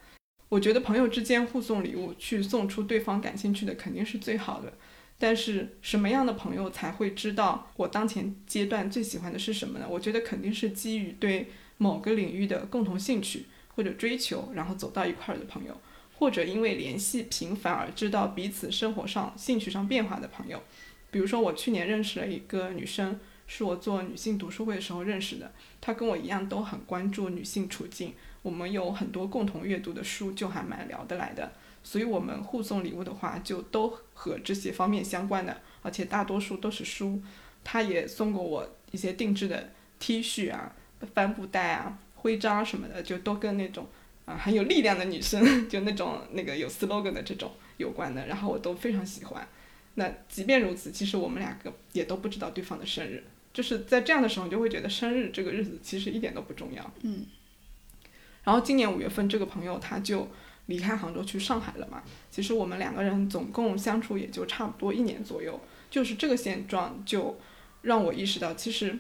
我觉得朋友之间互送礼物，去送出对方感兴趣的，肯定是最好的。但是什么样的朋友才会知道我当前阶段最喜欢的是什么呢？我觉得肯定是基于对某个领域的共同兴趣或者追求，然后走到一块儿的朋友，或者因为联系频繁而知道彼此生活上、兴趣上变化的朋友。比如说，我去年认识了一个女生，是我做女性读书会的时候认识的，她跟我一样都很关注女性处境。我们有很多共同阅读的书，就还蛮聊得来的，所以我们互送礼物的话，就都和这些方面相关的，而且大多数都是书。她也送过我一些定制的 T 恤啊、帆布袋啊、徽章什么的，就都跟那种啊很有力量的女生，就那种那个有 slogan 的这种有关的，然后我都非常喜欢。那即便如此，其实我们两个也都不知道对方的生日，就是在这样的时候，你就会觉得生日这个日子其实一点都不重要。嗯。然后今年五月份，这个朋友他就离开杭州去上海了嘛。其实我们两个人总共相处也就差不多一年左右，就是这个现状就让我意识到，其实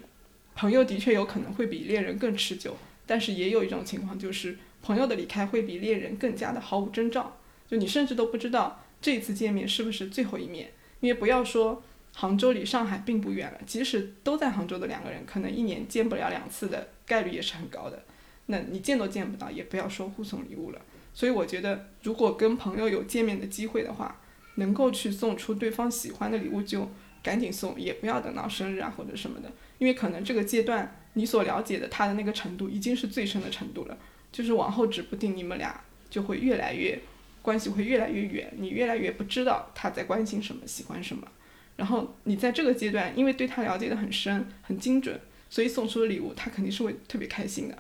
朋友的确有可能会比恋人更持久，但是也有一种情况就是朋友的离开会比恋人更加的毫无征兆，就你甚至都不知道这次见面是不是最后一面。因为不要说杭州离上海并不远了，即使都在杭州的两个人，可能一年见不了两次的概率也是很高的。那你见都见不到，也不要说互送礼物了。所以我觉得，如果跟朋友有见面的机会的话，能够去送出对方喜欢的礼物，就赶紧送，也不要等到生日啊或者什么的，因为可能这个阶段你所了解的他的那个程度已经是最深的程度了，就是往后指不定你们俩就会越来越关系会越来越远，你越来越不知道他在关心什么、喜欢什么。然后你在这个阶段，因为对他了解的很深、很精准，所以送出的礼物他肯定是会特别开心的。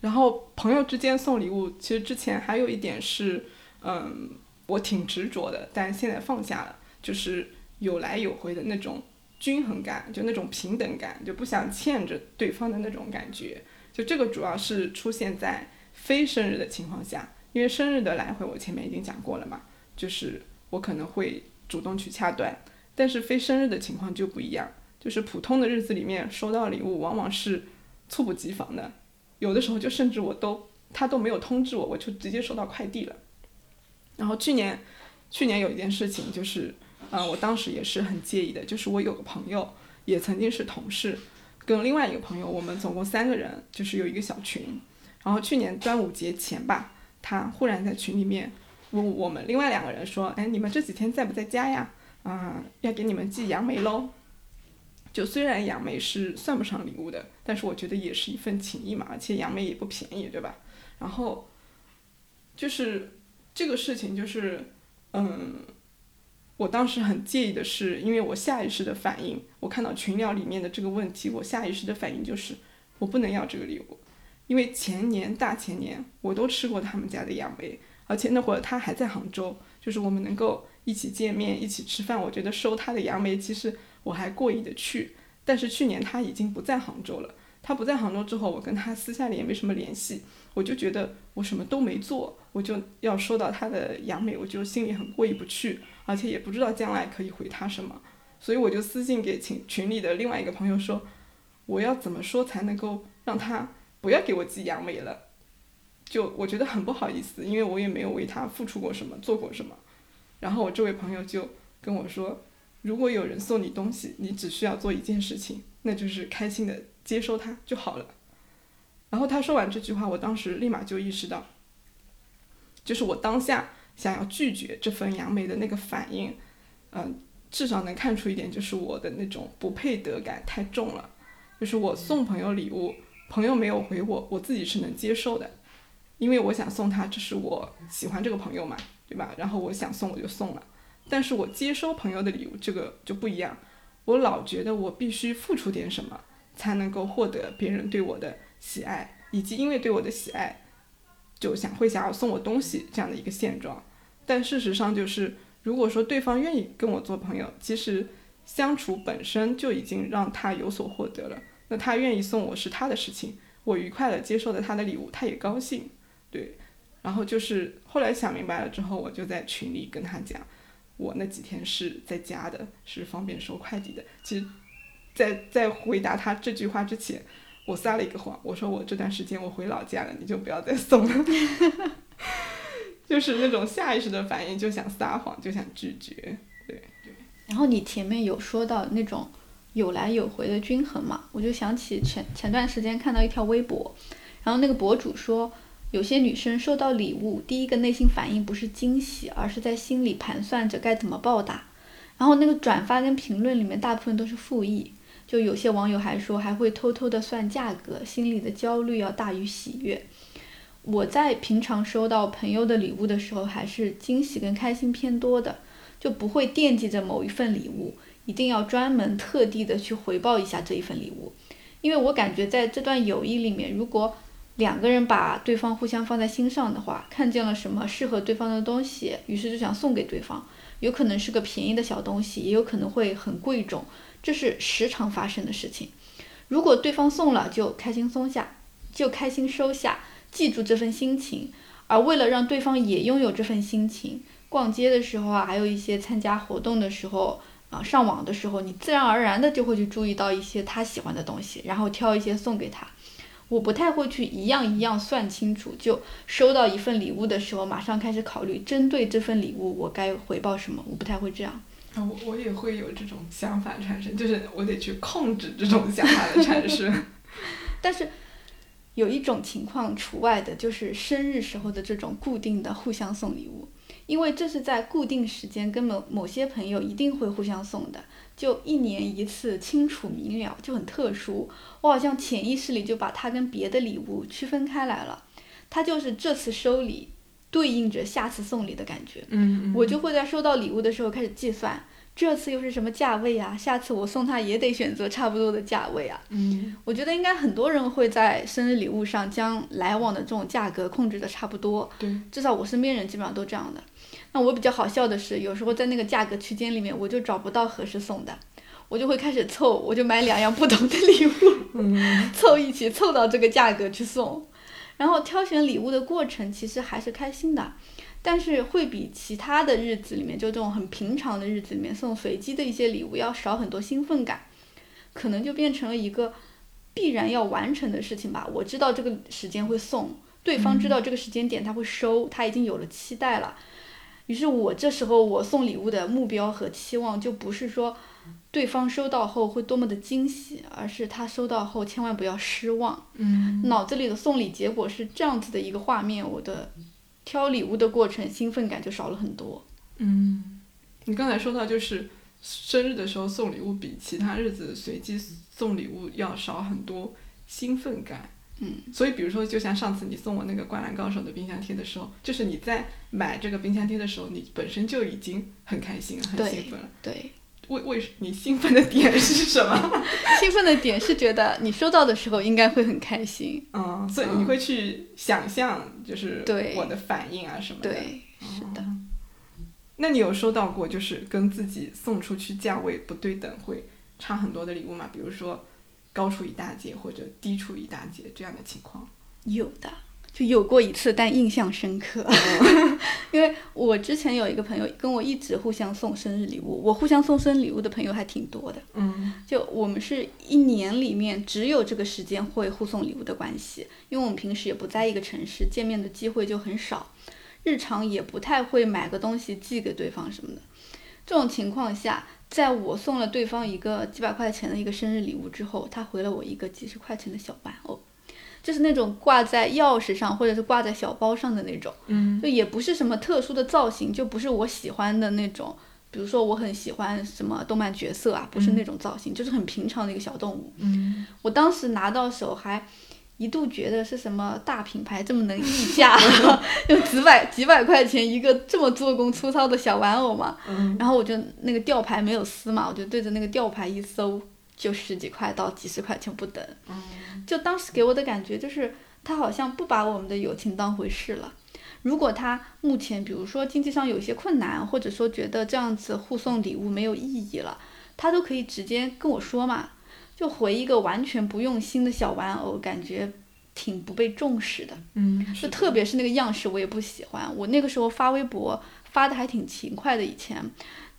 然后朋友之间送礼物，其实之前还有一点是，嗯，我挺执着的，但现在放下了，就是有来有回的那种均衡感，就那种平等感，就不想欠着对方的那种感觉。就这个主要是出现在非生日的情况下，因为生日的来回我前面已经讲过了嘛，就是我可能会主动去掐断，但是非生日的情况就不一样，就是普通的日子里面收到礼物往往是猝不及防的。有的时候就甚至我都他都没有通知我，我就直接收到快递了。然后去年，去年有一件事情就是，呃，我当时也是很介意的，就是我有个朋友也曾经是同事，跟另外一个朋友，我们总共三个人，就是有一个小群。然后去年端午节前吧，他忽然在群里面问我们另外两个人说：“哎，你们这几天在不在家呀？啊，要给你们寄杨梅喽。”就虽然杨梅是算不上礼物的，但是我觉得也是一份情谊嘛，而且杨梅也不便宜，对吧？然后，就是这个事情，就是，嗯，我当时很介意的是，因为我下意识的反应，我看到群聊里面的这个问题，我下意识的反应就是，我不能要这个礼物，因为前年大前年我都吃过他们家的杨梅，而且那会儿他还在杭州，就是我们能够一起见面、一起吃饭，我觉得收他的杨梅其实。我还过意的去，但是去年他已经不在杭州了。他不在杭州之后，我跟他私下里也没什么联系。我就觉得我什么都没做，我就要收到他的杨梅，我就心里很过意不去，而且也不知道将来可以回他什么。所以我就私信给群群里的另外一个朋友说，我要怎么说才能够让他不要给我寄杨梅了？就我觉得很不好意思，因为我也没有为他付出过什么，做过什么。然后我这位朋友就跟我说。如果有人送你东西，你只需要做一件事情，那就是开心的接收它就好了。然后他说完这句话，我当时立马就意识到，就是我当下想要拒绝这份杨梅的那个反应，嗯，至少能看出一点，就是我的那种不配得感太重了。就是我送朋友礼物，朋友没有回我，我自己是能接受的，因为我想送他，这是我喜欢这个朋友嘛，对吧？然后我想送我就送了。但是我接收朋友的礼物，这个就不一样。我老觉得我必须付出点什么，才能够获得别人对我的喜爱，以及因为对我的喜爱，就想会想要送我东西这样的一个现状。但事实上就是，如果说对方愿意跟我做朋友，其实相处本身就已经让他有所获得了。那他愿意送我是他的事情，我愉快的接受了他的礼物，他也高兴，对。然后就是后来想明白了之后，我就在群里跟他讲，我那几天是在家的，是方便收快递的。其实，在在回答他这句话之前，我撒了一个谎，我说我这段时间我回老家了，你就不要再送了。就是那种下意识的反应，就想撒谎，就想拒绝，对对。然后你前面有说到那种有来有回的均衡嘛，我就想起前前段时间看到一条微博，然后那个博主说，有些女生收到礼物，第一个内心反应不是惊喜，而是在心里盘算着该怎么报答。然后那个转发跟评论里面大部分都是负意，就有些网友还说还会偷偷的算价格，心里的焦虑要大于喜悦。我在平常收到朋友的礼物的时候，还是惊喜跟开心偏多的，就不会惦记着某一份礼物，一定要专门特地的去回报一下这一份礼物。因为我感觉在这段友谊里面，如果两个人把对方互相放在心上的话，看见了什么适合对方的东西，于是就想送给对方，有可能是个便宜的小东西，也有可能会很贵重，这是时常发生的事情。如果对方送了，就开心松下，就开心收下。记住这份心情，而为了让对方也拥有这份心情，逛街的时候啊，还有一些参加活动的时候啊，上网的时候，你自然而然的就会去注意到一些他喜欢的东西，然后挑一些送给他。我不太会去一样一样算清楚，就收到一份礼物的时候，马上开始考虑针对这份礼物我该回报什么。我不太会这样。啊，我我也会有这种想法产生，就是我得去控制这种想法的产生，但是。有一种情况除外的，就是生日时候的这种固定的互相送礼物，因为这是在固定时间跟某某些朋友一定会互相送的，就一年一次，清楚明了，就很特殊。我好像潜意识里就把它跟别的礼物区分开来了，它就是这次收礼对应着下次送礼的感觉。嗯，我就会在收到礼物的时候开始计算。这次又是什么价位啊？下次我送他也得选择差不多的价位啊。嗯，我觉得应该很多人会在生日礼物上将来往的这种价格控制的差不多。对，至少我身边人基本上都这样的。那我比较好笑的是，有时候在那个价格区间里面，我就找不到合适送的，我就会开始凑，我就买两样不同的礼物，凑一起凑到这个价格去送。然后挑选礼物的过程其实还是开心的。但是会比其他的日子里面，就这种很平常的日子里面送随机的一些礼物要少很多兴奋感，可能就变成了一个必然要完成的事情吧。我知道这个时间会送，对方知道这个时间点他会收，他已经有了期待了。于是我这时候我送礼物的目标和期望就不是说对方收到后会多么的惊喜，而是他收到后千万不要失望。嗯，脑子里的送礼结果是这样子的一个画面，我的。挑礼物的过程，兴奋感就少了很多。嗯，你刚才说到，就是生日的时候送礼物比其他日子随机送礼物要少很多兴奋感。嗯，所以比如说，就像上次你送我那个《灌篮高手》的冰箱贴的时候，就是你在买这个冰箱贴的时候，你本身就已经很开心了，很兴奋了。对。为为你兴奋的点是什么？兴奋的点是觉得你收到的时候应该会很开心。嗯，所以你会去想象，就是我的反应啊什么的。对，是的。那你有收到过就是跟自己送出去价位不对等，会差很多的礼物吗？比如说高出一大截或者低出一大截这样的情况？有的。就有过一次，但印象深刻，因为我之前有一个朋友跟我一直互相送生日礼物，我互相送生日礼物的朋友还挺多的，嗯，就我们是一年里面只有这个时间会互送礼物的关系，因为我们平时也不在一个城市，见面的机会就很少，日常也不太会买个东西寄给对方什么的，这种情况下，在我送了对方一个几百块钱的一个生日礼物之后，他回了我一个几十块钱的小玩偶。就是那种挂在钥匙上，或者是挂在小包上的那种，嗯，就也不是什么特殊的造型，就不是我喜欢的那种。比如说，我很喜欢什么动漫角色啊，不是那种造型，就是很平常的一个小动物。嗯，我当时拿到手还一度觉得是什么大品牌这么能溢价，就几百几百块钱一个这么做工粗糙的小玩偶嘛。嗯，然后我就那个吊牌没有撕嘛，我就对着那个吊牌一搜。就十几块到几十块钱不等，就当时给我的感觉就是他好像不把我们的友情当回事了。如果他目前比如说经济上有一些困难，或者说觉得这样子互送礼物没有意义了，他都可以直接跟我说嘛。就回一个完全不用心的小玩偶，感觉挺不被重视的。嗯，就特别是那个样式，我也不喜欢。我那个时候发微博发的还挺勤快的，以前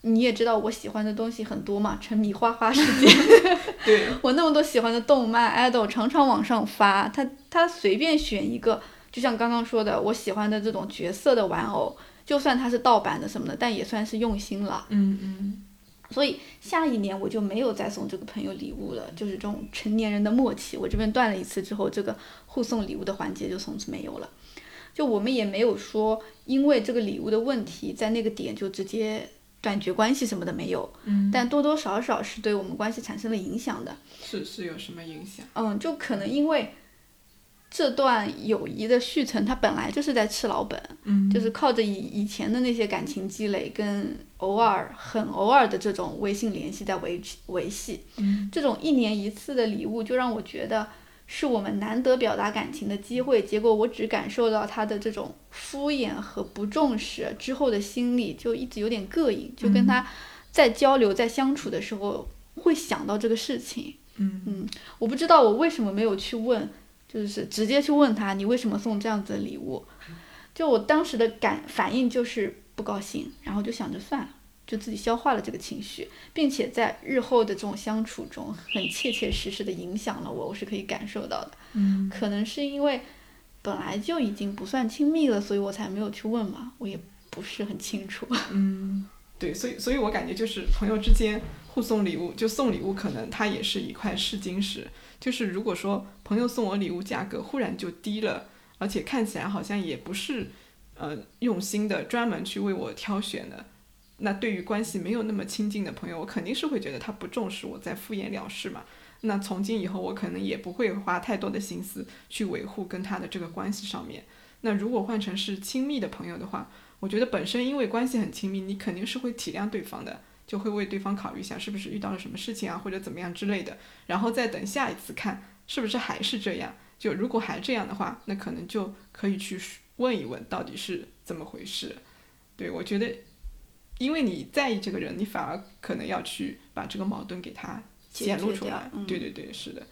你也知道我喜欢的东西很多嘛，沉迷花花世界。对我那么多喜欢的动漫 idol，常常往上发。他他随便选一个，就像刚刚说的，我喜欢的这种角色的玩偶，就算它是盗版的什么的，但也算是用心了。嗯嗯。所以下一年我就没有再送这个朋友礼物了，就是这种成年人的默契。我这边断了一次之后，这个互送礼物的环节就从此没有了。就我们也没有说因为这个礼物的问题，在那个点就直接断绝关系什么的没有。嗯。但多多少少是对我们关系产生了影响的。是是有什么影响？嗯，就可能因为。这段友谊的续存，它本来就是在吃老本，嗯，就是靠着以以前的那些感情积累，跟偶尔很偶尔的这种微信联系在维维系，嗯，这种一年一次的礼物，就让我觉得是我们难得表达感情的机会，结果我只感受到他的这种敷衍和不重视，之后的心里就一直有点膈应，就跟他在交流在相处的时候会想到这个事情，嗯嗯，我不知道我为什么没有去问。就是直接去问他，你为什么送这样子的礼物？就我当时的感反应就是不高兴，然后就想着算了，就自己消化了这个情绪，并且在日后的这种相处中，很切切实实的影响了我，我是可以感受到的。嗯，可能是因为本来就已经不算亲密了，所以我才没有去问嘛，我也不是很清楚。嗯，对，所以所以我感觉就是朋友之间互送礼物，就送礼物可能它也是一块试金石。就是如果说朋友送我礼物价格忽然就低了，而且看起来好像也不是，呃，用心的专门去为我挑选的，那对于关系没有那么亲近的朋友，我肯定是会觉得他不重视我，在敷衍了事嘛。那从今以后，我可能也不会花太多的心思去维护跟他的这个关系上面。那如果换成是亲密的朋友的话，我觉得本身因为关系很亲密，你肯定是会体谅对方的。就会为对方考虑一下，是不是遇到了什么事情啊，或者怎么样之类的，然后再等下一次看是不是还是这样。就如果还这样的话，那可能就可以去问一问到底是怎么回事。对我觉得，因为你在意这个人，你反而可能要去把这个矛盾给他显露出来。对对对，是的。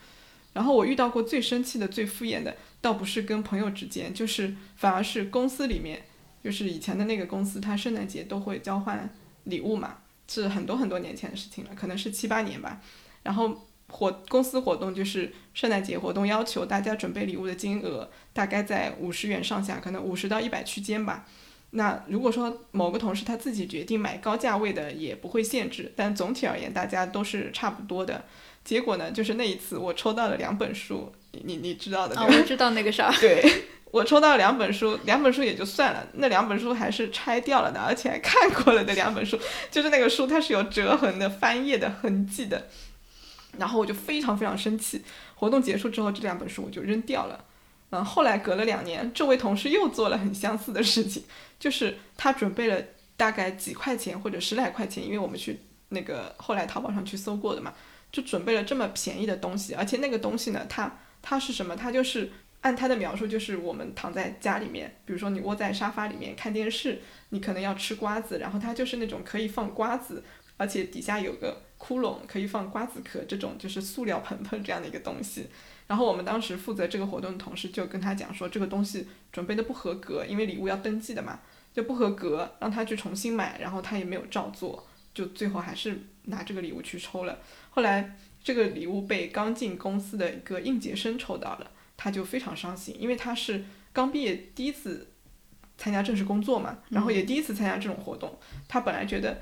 然后我遇到过最生气的、最敷衍的，倒不是跟朋友之间，就是反而是公司里面，就是以前的那个公司，他圣诞节都会交换礼物嘛。是很多很多年前的事情了，可能是七八年吧。然后活公司活动就是圣诞节活动，要求大家准备礼物的金额大概在五十元上下，可能五十到一百区间吧。那如果说某个同事他自己决定买高价位的，也不会限制，但总体而言大家都是差不多的。结果呢，就是那一次我抽到了两本书，你你你知道的。啊，我知道那个啥。对。我抽到两本书，两本书也就算了，那两本书还是拆掉了的，而且还看过了的两本书，就是那个书它是有折痕的、翻页的痕迹的，然后我就非常非常生气。活动结束之后，这两本书我就扔掉了。嗯，后来隔了两年，这位同事又做了很相似的事情，就是他准备了大概几块钱或者十来块钱，因为我们去那个后来淘宝上去搜过的嘛，就准备了这么便宜的东西，而且那个东西呢，它它是什么？它就是。按他的描述，就是我们躺在家里面，比如说你窝在沙发里面看电视，你可能要吃瓜子，然后它就是那种可以放瓜子，而且底下有个窟窿可以放瓜子壳，这种就是塑料盆盆这样的一个东西。然后我们当时负责这个活动的同事就跟他讲说，这个东西准备的不合格，因为礼物要登记的嘛，就不合格，让他去重新买，然后他也没有照做，就最后还是拿这个礼物去抽了。后来这个礼物被刚进公司的一个应届生抽到了。他就非常伤心，因为他是刚毕业第一次参加正式工作嘛，然后也第一次参加这种活动，他本来觉得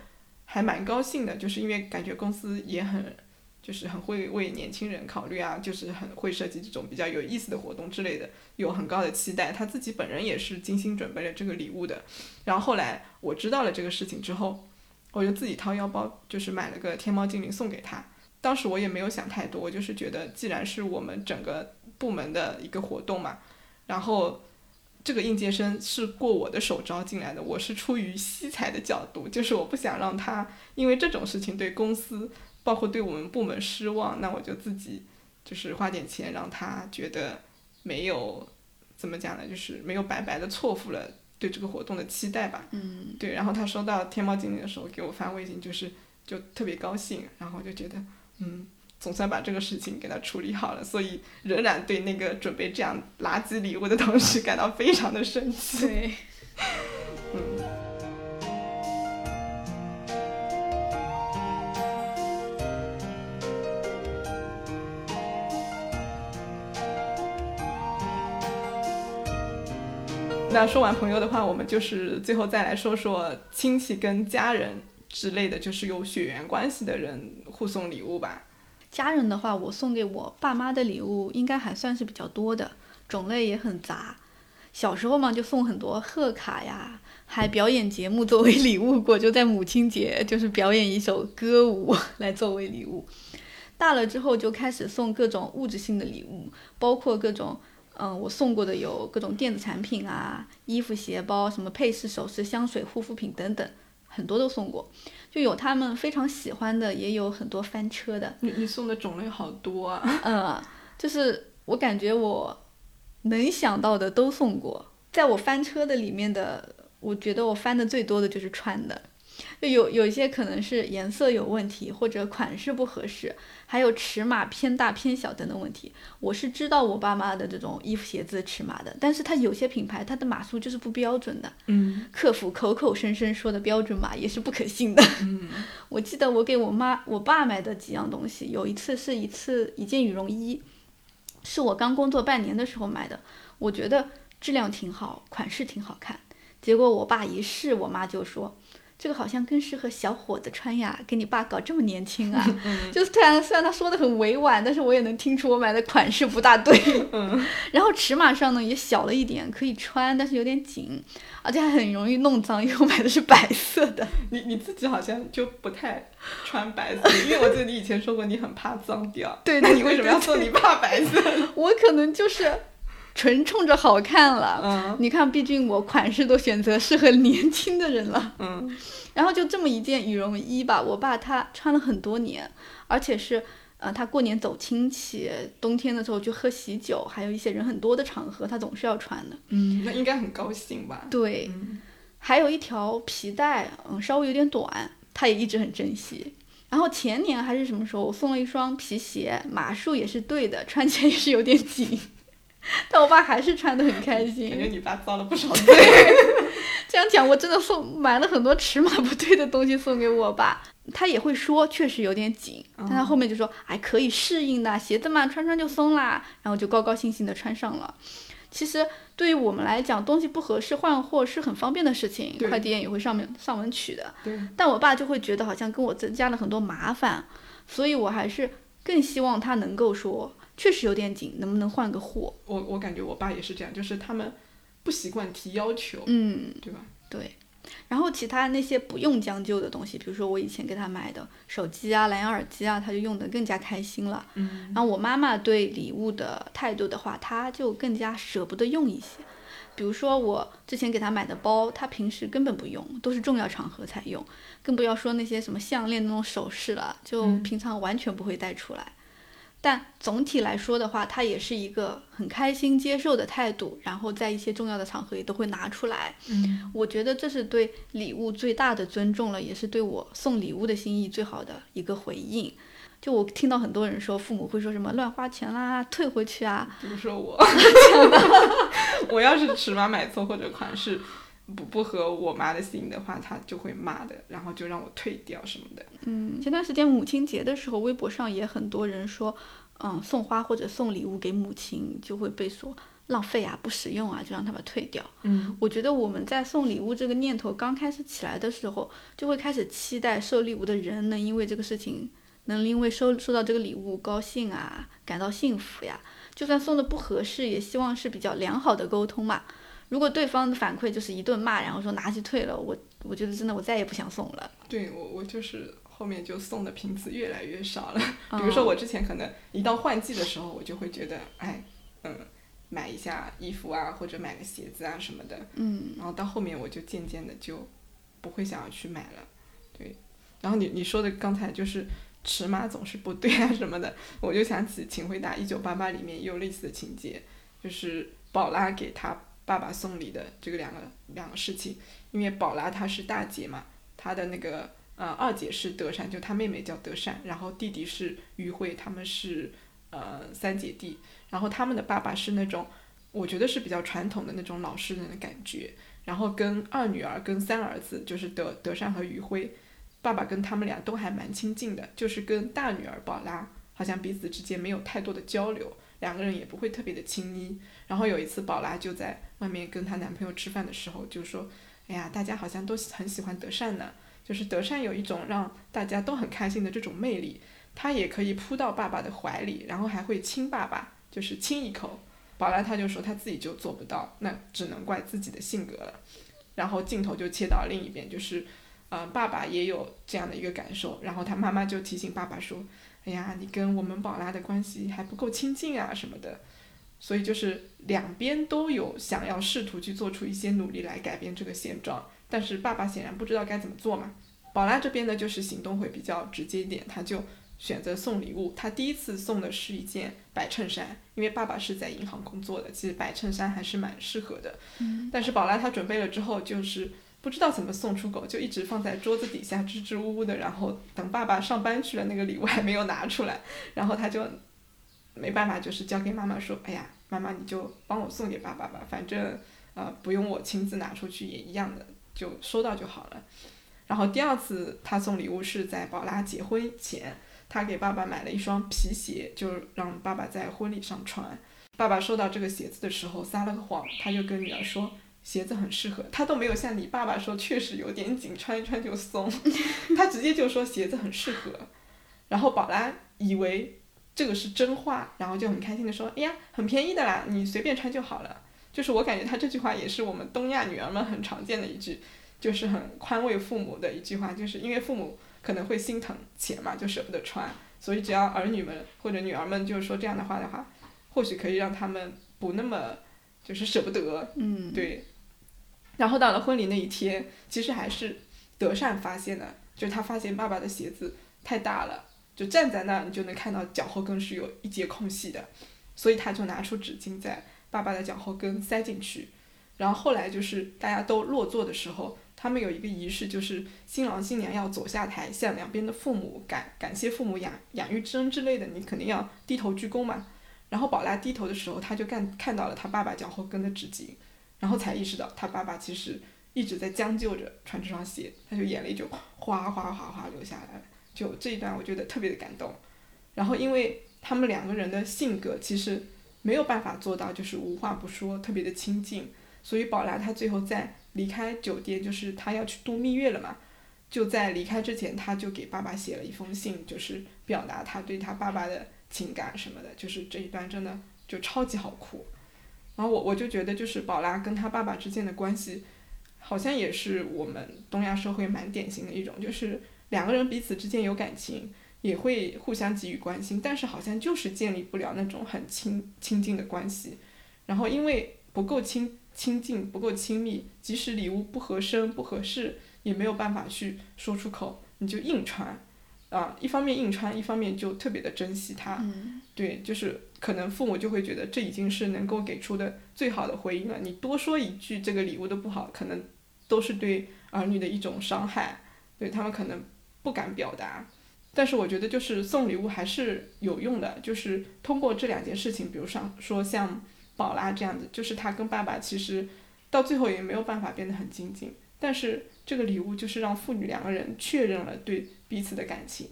还蛮高兴的，就是因为感觉公司也很就是很会为年轻人考虑啊，就是很会设计这种比较有意思的活动之类的，有很高的期待。他自己本人也是精心准备了这个礼物的。然后后来我知道了这个事情之后，我就自己掏腰包，就是买了个天猫精灵送给他。当时我也没有想太多，我就是觉得既然是我们整个。部门的一个活动嘛，然后这个应届生是过我的手招进来的，我是出于惜才的角度，就是我不想让他因为这种事情对公司，包括对我们部门失望，那我就自己就是花点钱让他觉得没有怎么讲呢，就是没有白白的错付了对这个活动的期待吧。嗯，对，然后他收到天猫精灵的时候给我发微信，就是就特别高兴，然后就觉得嗯，总算把这个事情给他处理好了，所以仍然对那个准备这样垃圾礼物的同事感到非常的生气。对，嗯。那说完朋友的话，我们就是最后再来说说亲戚跟家人之类的，就是有血缘关系的人互送礼物吧。家人的话，我送给我爸妈的礼物应该还算是比较多的，种类也很杂。小时候嘛，就送很多贺卡呀，还表演节目作为礼物过，就在母亲节就是表演一首歌舞 来作为礼物。大了之后就开始送各种物质性的礼物，包括各种。嗯，我送过的有各种电子产品啊，衣服、鞋包，什么配饰、首饰、香水、护肤品等等，很多都送过。就有他们非常喜欢的，也有很多翻车的。你你送的种类好多啊。嗯，就是我感觉我能想到的都送过。在我翻车的里面的，我觉得我翻的最多的就是穿的。就有有一些可能是颜色有问题，或者款式不合适，还有尺码偏大偏小等等问题。我是知道我爸妈的这种衣服鞋子尺码的，但是它有些品牌它的码数就是不标准的。嗯，客服口口声声说的标准码也是不可信的。嗯，我记得我给我妈我爸买的几样东西，有一次是一次一件羽绒衣，是我刚工作半年的时候买的，我觉得质量挺好，款式挺好看，结果我爸一试，我妈就说。这个好像更适合小伙子穿呀，给你爸搞这么年轻啊！就是虽然，虽然他说的很委婉，但是我也能听出我买的款式不大对。嗯 然后尺码上呢也小了一点，可以穿，但是有点紧，而且还很容易弄脏，因为我买的是白色的。你你自己好像就不太穿白色，因为我记得你以前说过你很怕脏掉。对，那你为什么要送你爸白色？我可能就是。纯冲着好看了，嗯，你看，毕竟我款式都选择适合年轻的人了，嗯，然后就这么一件羽绒衣吧，我爸他穿了很多年，而且是，呃，他过年走亲戚，冬天的时候去喝喜酒，还有一些人很多的场合，他总是要穿的，嗯，那应该很高兴吧？对，还有一条皮带，嗯，稍微有点短，他也一直很珍惜。然后前年还是什么时候，我送了一双皮鞋，码数也是对的，穿起来也是有点紧。但我爸还是穿的很开心，感觉你爸遭了不少 罪。这样讲，我真的送买了很多尺码不对的东西送给我爸，他也会说确实有点紧，但他后面就说哎可以适应的，鞋子嘛穿穿就松啦，然后就高高兴兴的穿上了。其实对于我们来讲，东西不合适换货是很方便的事情，快递员也会上面上门取的。但我爸就会觉得好像跟我增加了很多麻烦，所以我还是更希望他能够说。确实有点紧，能不能换个货？我我感觉我爸也是这样，就是他们不习惯提要求，嗯，对吧？对。然后其他那些不用将就的东西，比如说我以前给他买的手机啊、蓝牙耳机啊，他就用的更加开心了。嗯。然后我妈妈对礼物的态度的话，她就更加舍不得用一些。比如说我之前给他买的包，他平时根本不用，都是重要场合才用，更不要说那些什么项链那种首饰了，就平常完全不会带出来。但总体来说的话，他也是一个很开心接受的态度，然后在一些重要的场合也都会拿出来。嗯，我觉得这是对礼物最大的尊重了，也是对我送礼物的心意最好的一个回应。就我听到很多人说，父母会说什么乱花钱啦，退回去啊。比如说我，我要是尺码买错或者款式。不不合我妈的心的话，她就会骂的，然后就让我退掉什么的。嗯，前段时间母亲节的时候，微博上也很多人说，嗯，送花或者送礼物给母亲就会被说浪费啊、不实用啊，就让他把退掉。嗯，我觉得我们在送礼物这个念头刚开始起来的时候，就会开始期待收礼物的人能因为这个事情，能因为收收到这个礼物高兴啊，感到幸福呀。就算送的不合适，也希望是比较良好的沟通嘛。如果对方的反馈就是一顿骂，然后说拿去退了，我我觉得真的我再也不想送了。对我我就是后面就送的频次越来越少了。比如说我之前可能一到换季的时候，我就会觉得哎，嗯，买一下衣服啊，或者买个鞋子啊什么的。嗯。然后到后面我就渐渐的就不会想要去买了。对。然后你你说的刚才就是尺码总是不对啊什么的，我就想起《请回答一九八八》里面也有类似的情节，就是宝拉给他。爸爸送礼的这个两个两个事情，因为宝拉她是大姐嘛，她的那个呃二姐是德善，就她妹妹叫德善，然后弟弟是于慧，他们是呃三姐弟，然后他们的爸爸是那种我觉得是比较传统的那种老实人的感觉，然后跟二女儿跟三儿子就是德德善和于辉，爸爸跟他们俩都还蛮亲近的，就是跟大女儿宝拉好像彼此之间没有太多的交流。两个人也不会特别的亲昵，然后有一次宝拉就在外面跟她男朋友吃饭的时候就说：“哎呀，大家好像都很喜欢德善呢，就是德善有一种让大家都很开心的这种魅力，他也可以扑到爸爸的怀里，然后还会亲爸爸，就是亲一口。”宝拉她就说她自己就做不到，那只能怪自己的性格了。然后镜头就切到另一边，就是，呃，爸爸也有这样的一个感受，然后他妈妈就提醒爸爸说。哎呀，你跟我们宝拉的关系还不够亲近啊，什么的，所以就是两边都有想要试图去做出一些努力来改变这个现状，但是爸爸显然不知道该怎么做嘛。宝拉这边呢，就是行动会比较直接一点，他就选择送礼物。他第一次送的是一件白衬衫，因为爸爸是在银行工作的，其实白衬衫还是蛮适合的。嗯。但是宝拉她准备了之后，就是。不知道怎么送出口，就一直放在桌子底下支支吾吾的，然后等爸爸上班去了，那个礼物还没有拿出来，然后他就没办法，就是交给妈妈说：“哎呀，妈妈你就帮我送给爸爸吧，反正呃不用我亲自拿出去也一样的，就收到就好了。”然后第二次他送礼物是在宝拉结婚前，他给爸爸买了一双皮鞋，就让爸爸在婚礼上穿。爸爸收到这个鞋子的时候撒了个谎，他就跟女儿说。鞋子很适合，他都没有像你爸爸说确实有点紧，穿一穿就松，他直接就说鞋子很适合，然后宝拉以为这个是真话，然后就很开心的说，哎呀，很便宜的啦，你随便穿就好了。就是我感觉他这句话也是我们东亚女儿们很常见的一句，就是很宽慰父母的一句话，就是因为父母可能会心疼钱嘛，就舍不得穿，所以只要儿女们或者女儿们就是说这样的话的话，或许可以让他们不那么就是舍不得，嗯，对。然后到了婚礼那一天，其实还是德善发现的，就是他发现爸爸的鞋子太大了，就站在那儿你就能看到脚后跟是有一截空隙的，所以他就拿出纸巾在爸爸的脚后跟塞进去。然后后来就是大家都落座的时候，他们有一个仪式，就是新郎新娘要走下台，向两边的父母感感谢父母养养育之恩之类的，你肯定要低头鞠躬嘛。然后宝拉低头的时候，他就看看到了他爸爸脚后跟的纸巾。然后才意识到，他爸爸其实一直在将就着穿这双鞋，他就眼泪就哗哗哗哗流下来了。就这一段，我觉得特别的感动。然后，因为他们两个人的性格其实没有办法做到就是无话不说，特别的亲近，所以宝拉她最后在离开酒店，就是她要去度蜜月了嘛，就在离开之前，他就给爸爸写了一封信，就是表达他对他爸爸的情感什么的。就是这一段真的就超级好哭。然后我我就觉得，就是宝拉跟他爸爸之间的关系，好像也是我们东亚社会蛮典型的一种，就是两个人彼此之间有感情，也会互相给予关心，但是好像就是建立不了那种很亲亲近的关系。然后因为不够亲亲近，不够亲密，即使礼物不合身不合适，也没有办法去说出口，你就硬穿。啊，一方面硬穿，一方面就特别的珍惜它，对，就是可能父母就会觉得这已经是能够给出的最好的回应了。你多说一句这个礼物的不好，可能都是对儿女的一种伤害，对他们可能不敢表达。但是我觉得就是送礼物还是有用的，就是通过这两件事情，比如上说像宝拉这样子，就是他跟爸爸其实到最后也没有办法变得很亲近，但是这个礼物就是让父女两个人确认了对。彼此的感情，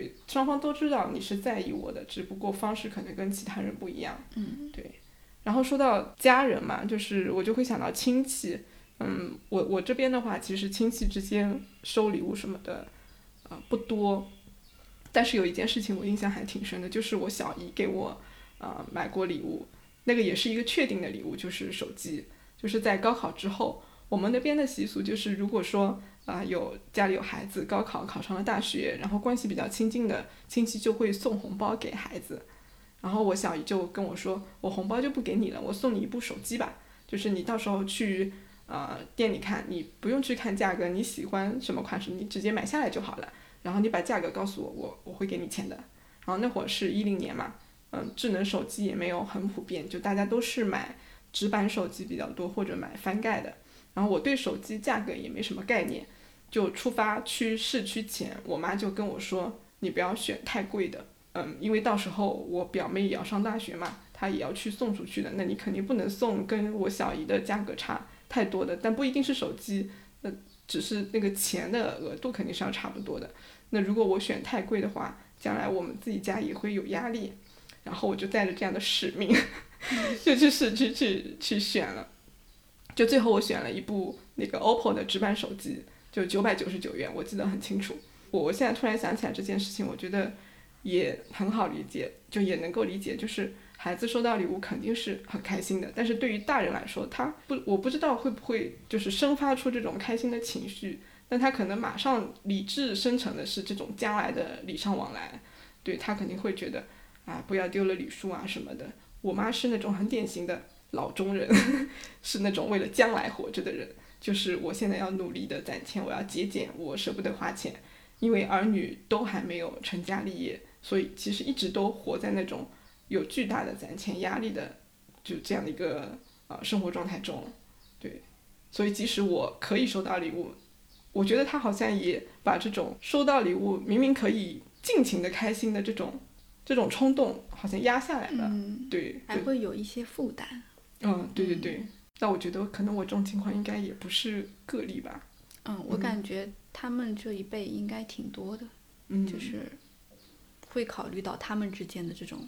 对双方都知道你是在意我的，只不过方式可能跟其他人不一样。嗯，对。然后说到家人嘛，就是我就会想到亲戚。嗯，我我这边的话，其实亲戚之间收礼物什么的，啊不多。但是有一件事情我印象还挺深的，就是我小姨给我啊买过礼物，那个也是一个确定的礼物，就是手机。就是在高考之后，我们那边的习俗就是，如果说。啊，有家里有孩子，高考考上了大学，然后关系比较亲近的亲戚就会送红包给孩子。然后我小姨就跟我说，我红包就不给你了，我送你一部手机吧，就是你到时候去呃店里看，你不用去看价格，你喜欢什么款式，你直接买下来就好了。然后你把价格告诉我，我我会给你钱的。然后那会儿是一零年嘛，嗯，智能手机也没有很普遍，就大家都是买直板手机比较多，或者买翻盖的。然后我对手机价格也没什么概念，就出发去市区前，我妈就跟我说：“你不要选太贵的，嗯，因为到时候我表妹也要上大学嘛，她也要去送出去的，那你肯定不能送跟我小姨的价格差太多的，但不一定是手机，那只是那个钱的额度肯定是要差不多的。那如果我选太贵的话，将来我们自己家也会有压力。”然后我就带着这样的使命，就去市区去去选了，就最后我选了一部那个 OPPO 的直板手机，就九百九十九元，我记得很清楚。我我现在突然想起来这件事情，我觉得也很好理解，就也能够理解，就是孩子收到礼物肯定是很开心的，但是对于大人来说，他不我不知道会不会就是生发出这种开心的情绪，但他可能马上理智生成的是这种将来的礼尚往来，对他肯定会觉得。啊，不要丢了礼数啊什么的。我妈是那种很典型的老中人，是那种为了将来活着的人。就是我现在要努力的攒钱，我要节俭，我舍不得花钱，因为儿女都还没有成家立业，所以其实一直都活在那种有巨大的攒钱压力的就这样的一个呃生活状态中。对，所以即使我可以收到礼物，我觉得他好像也把这种收到礼物明明可以尽情的开心的这种。这种冲动好像压下来了，对，还会有一些负担。嗯，对对对。那我觉得可能我这种情况应该也不是个例吧。嗯，我感觉他们这一辈应该挺多的，嗯，就是会考虑到他们之间的这种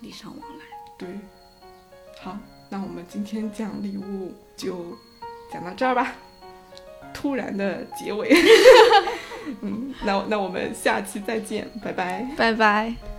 礼尚往来。对，好，那我们今天讲礼物就讲到这儿吧。突然的结尾，嗯，那那我们下期再见，拜拜，拜拜。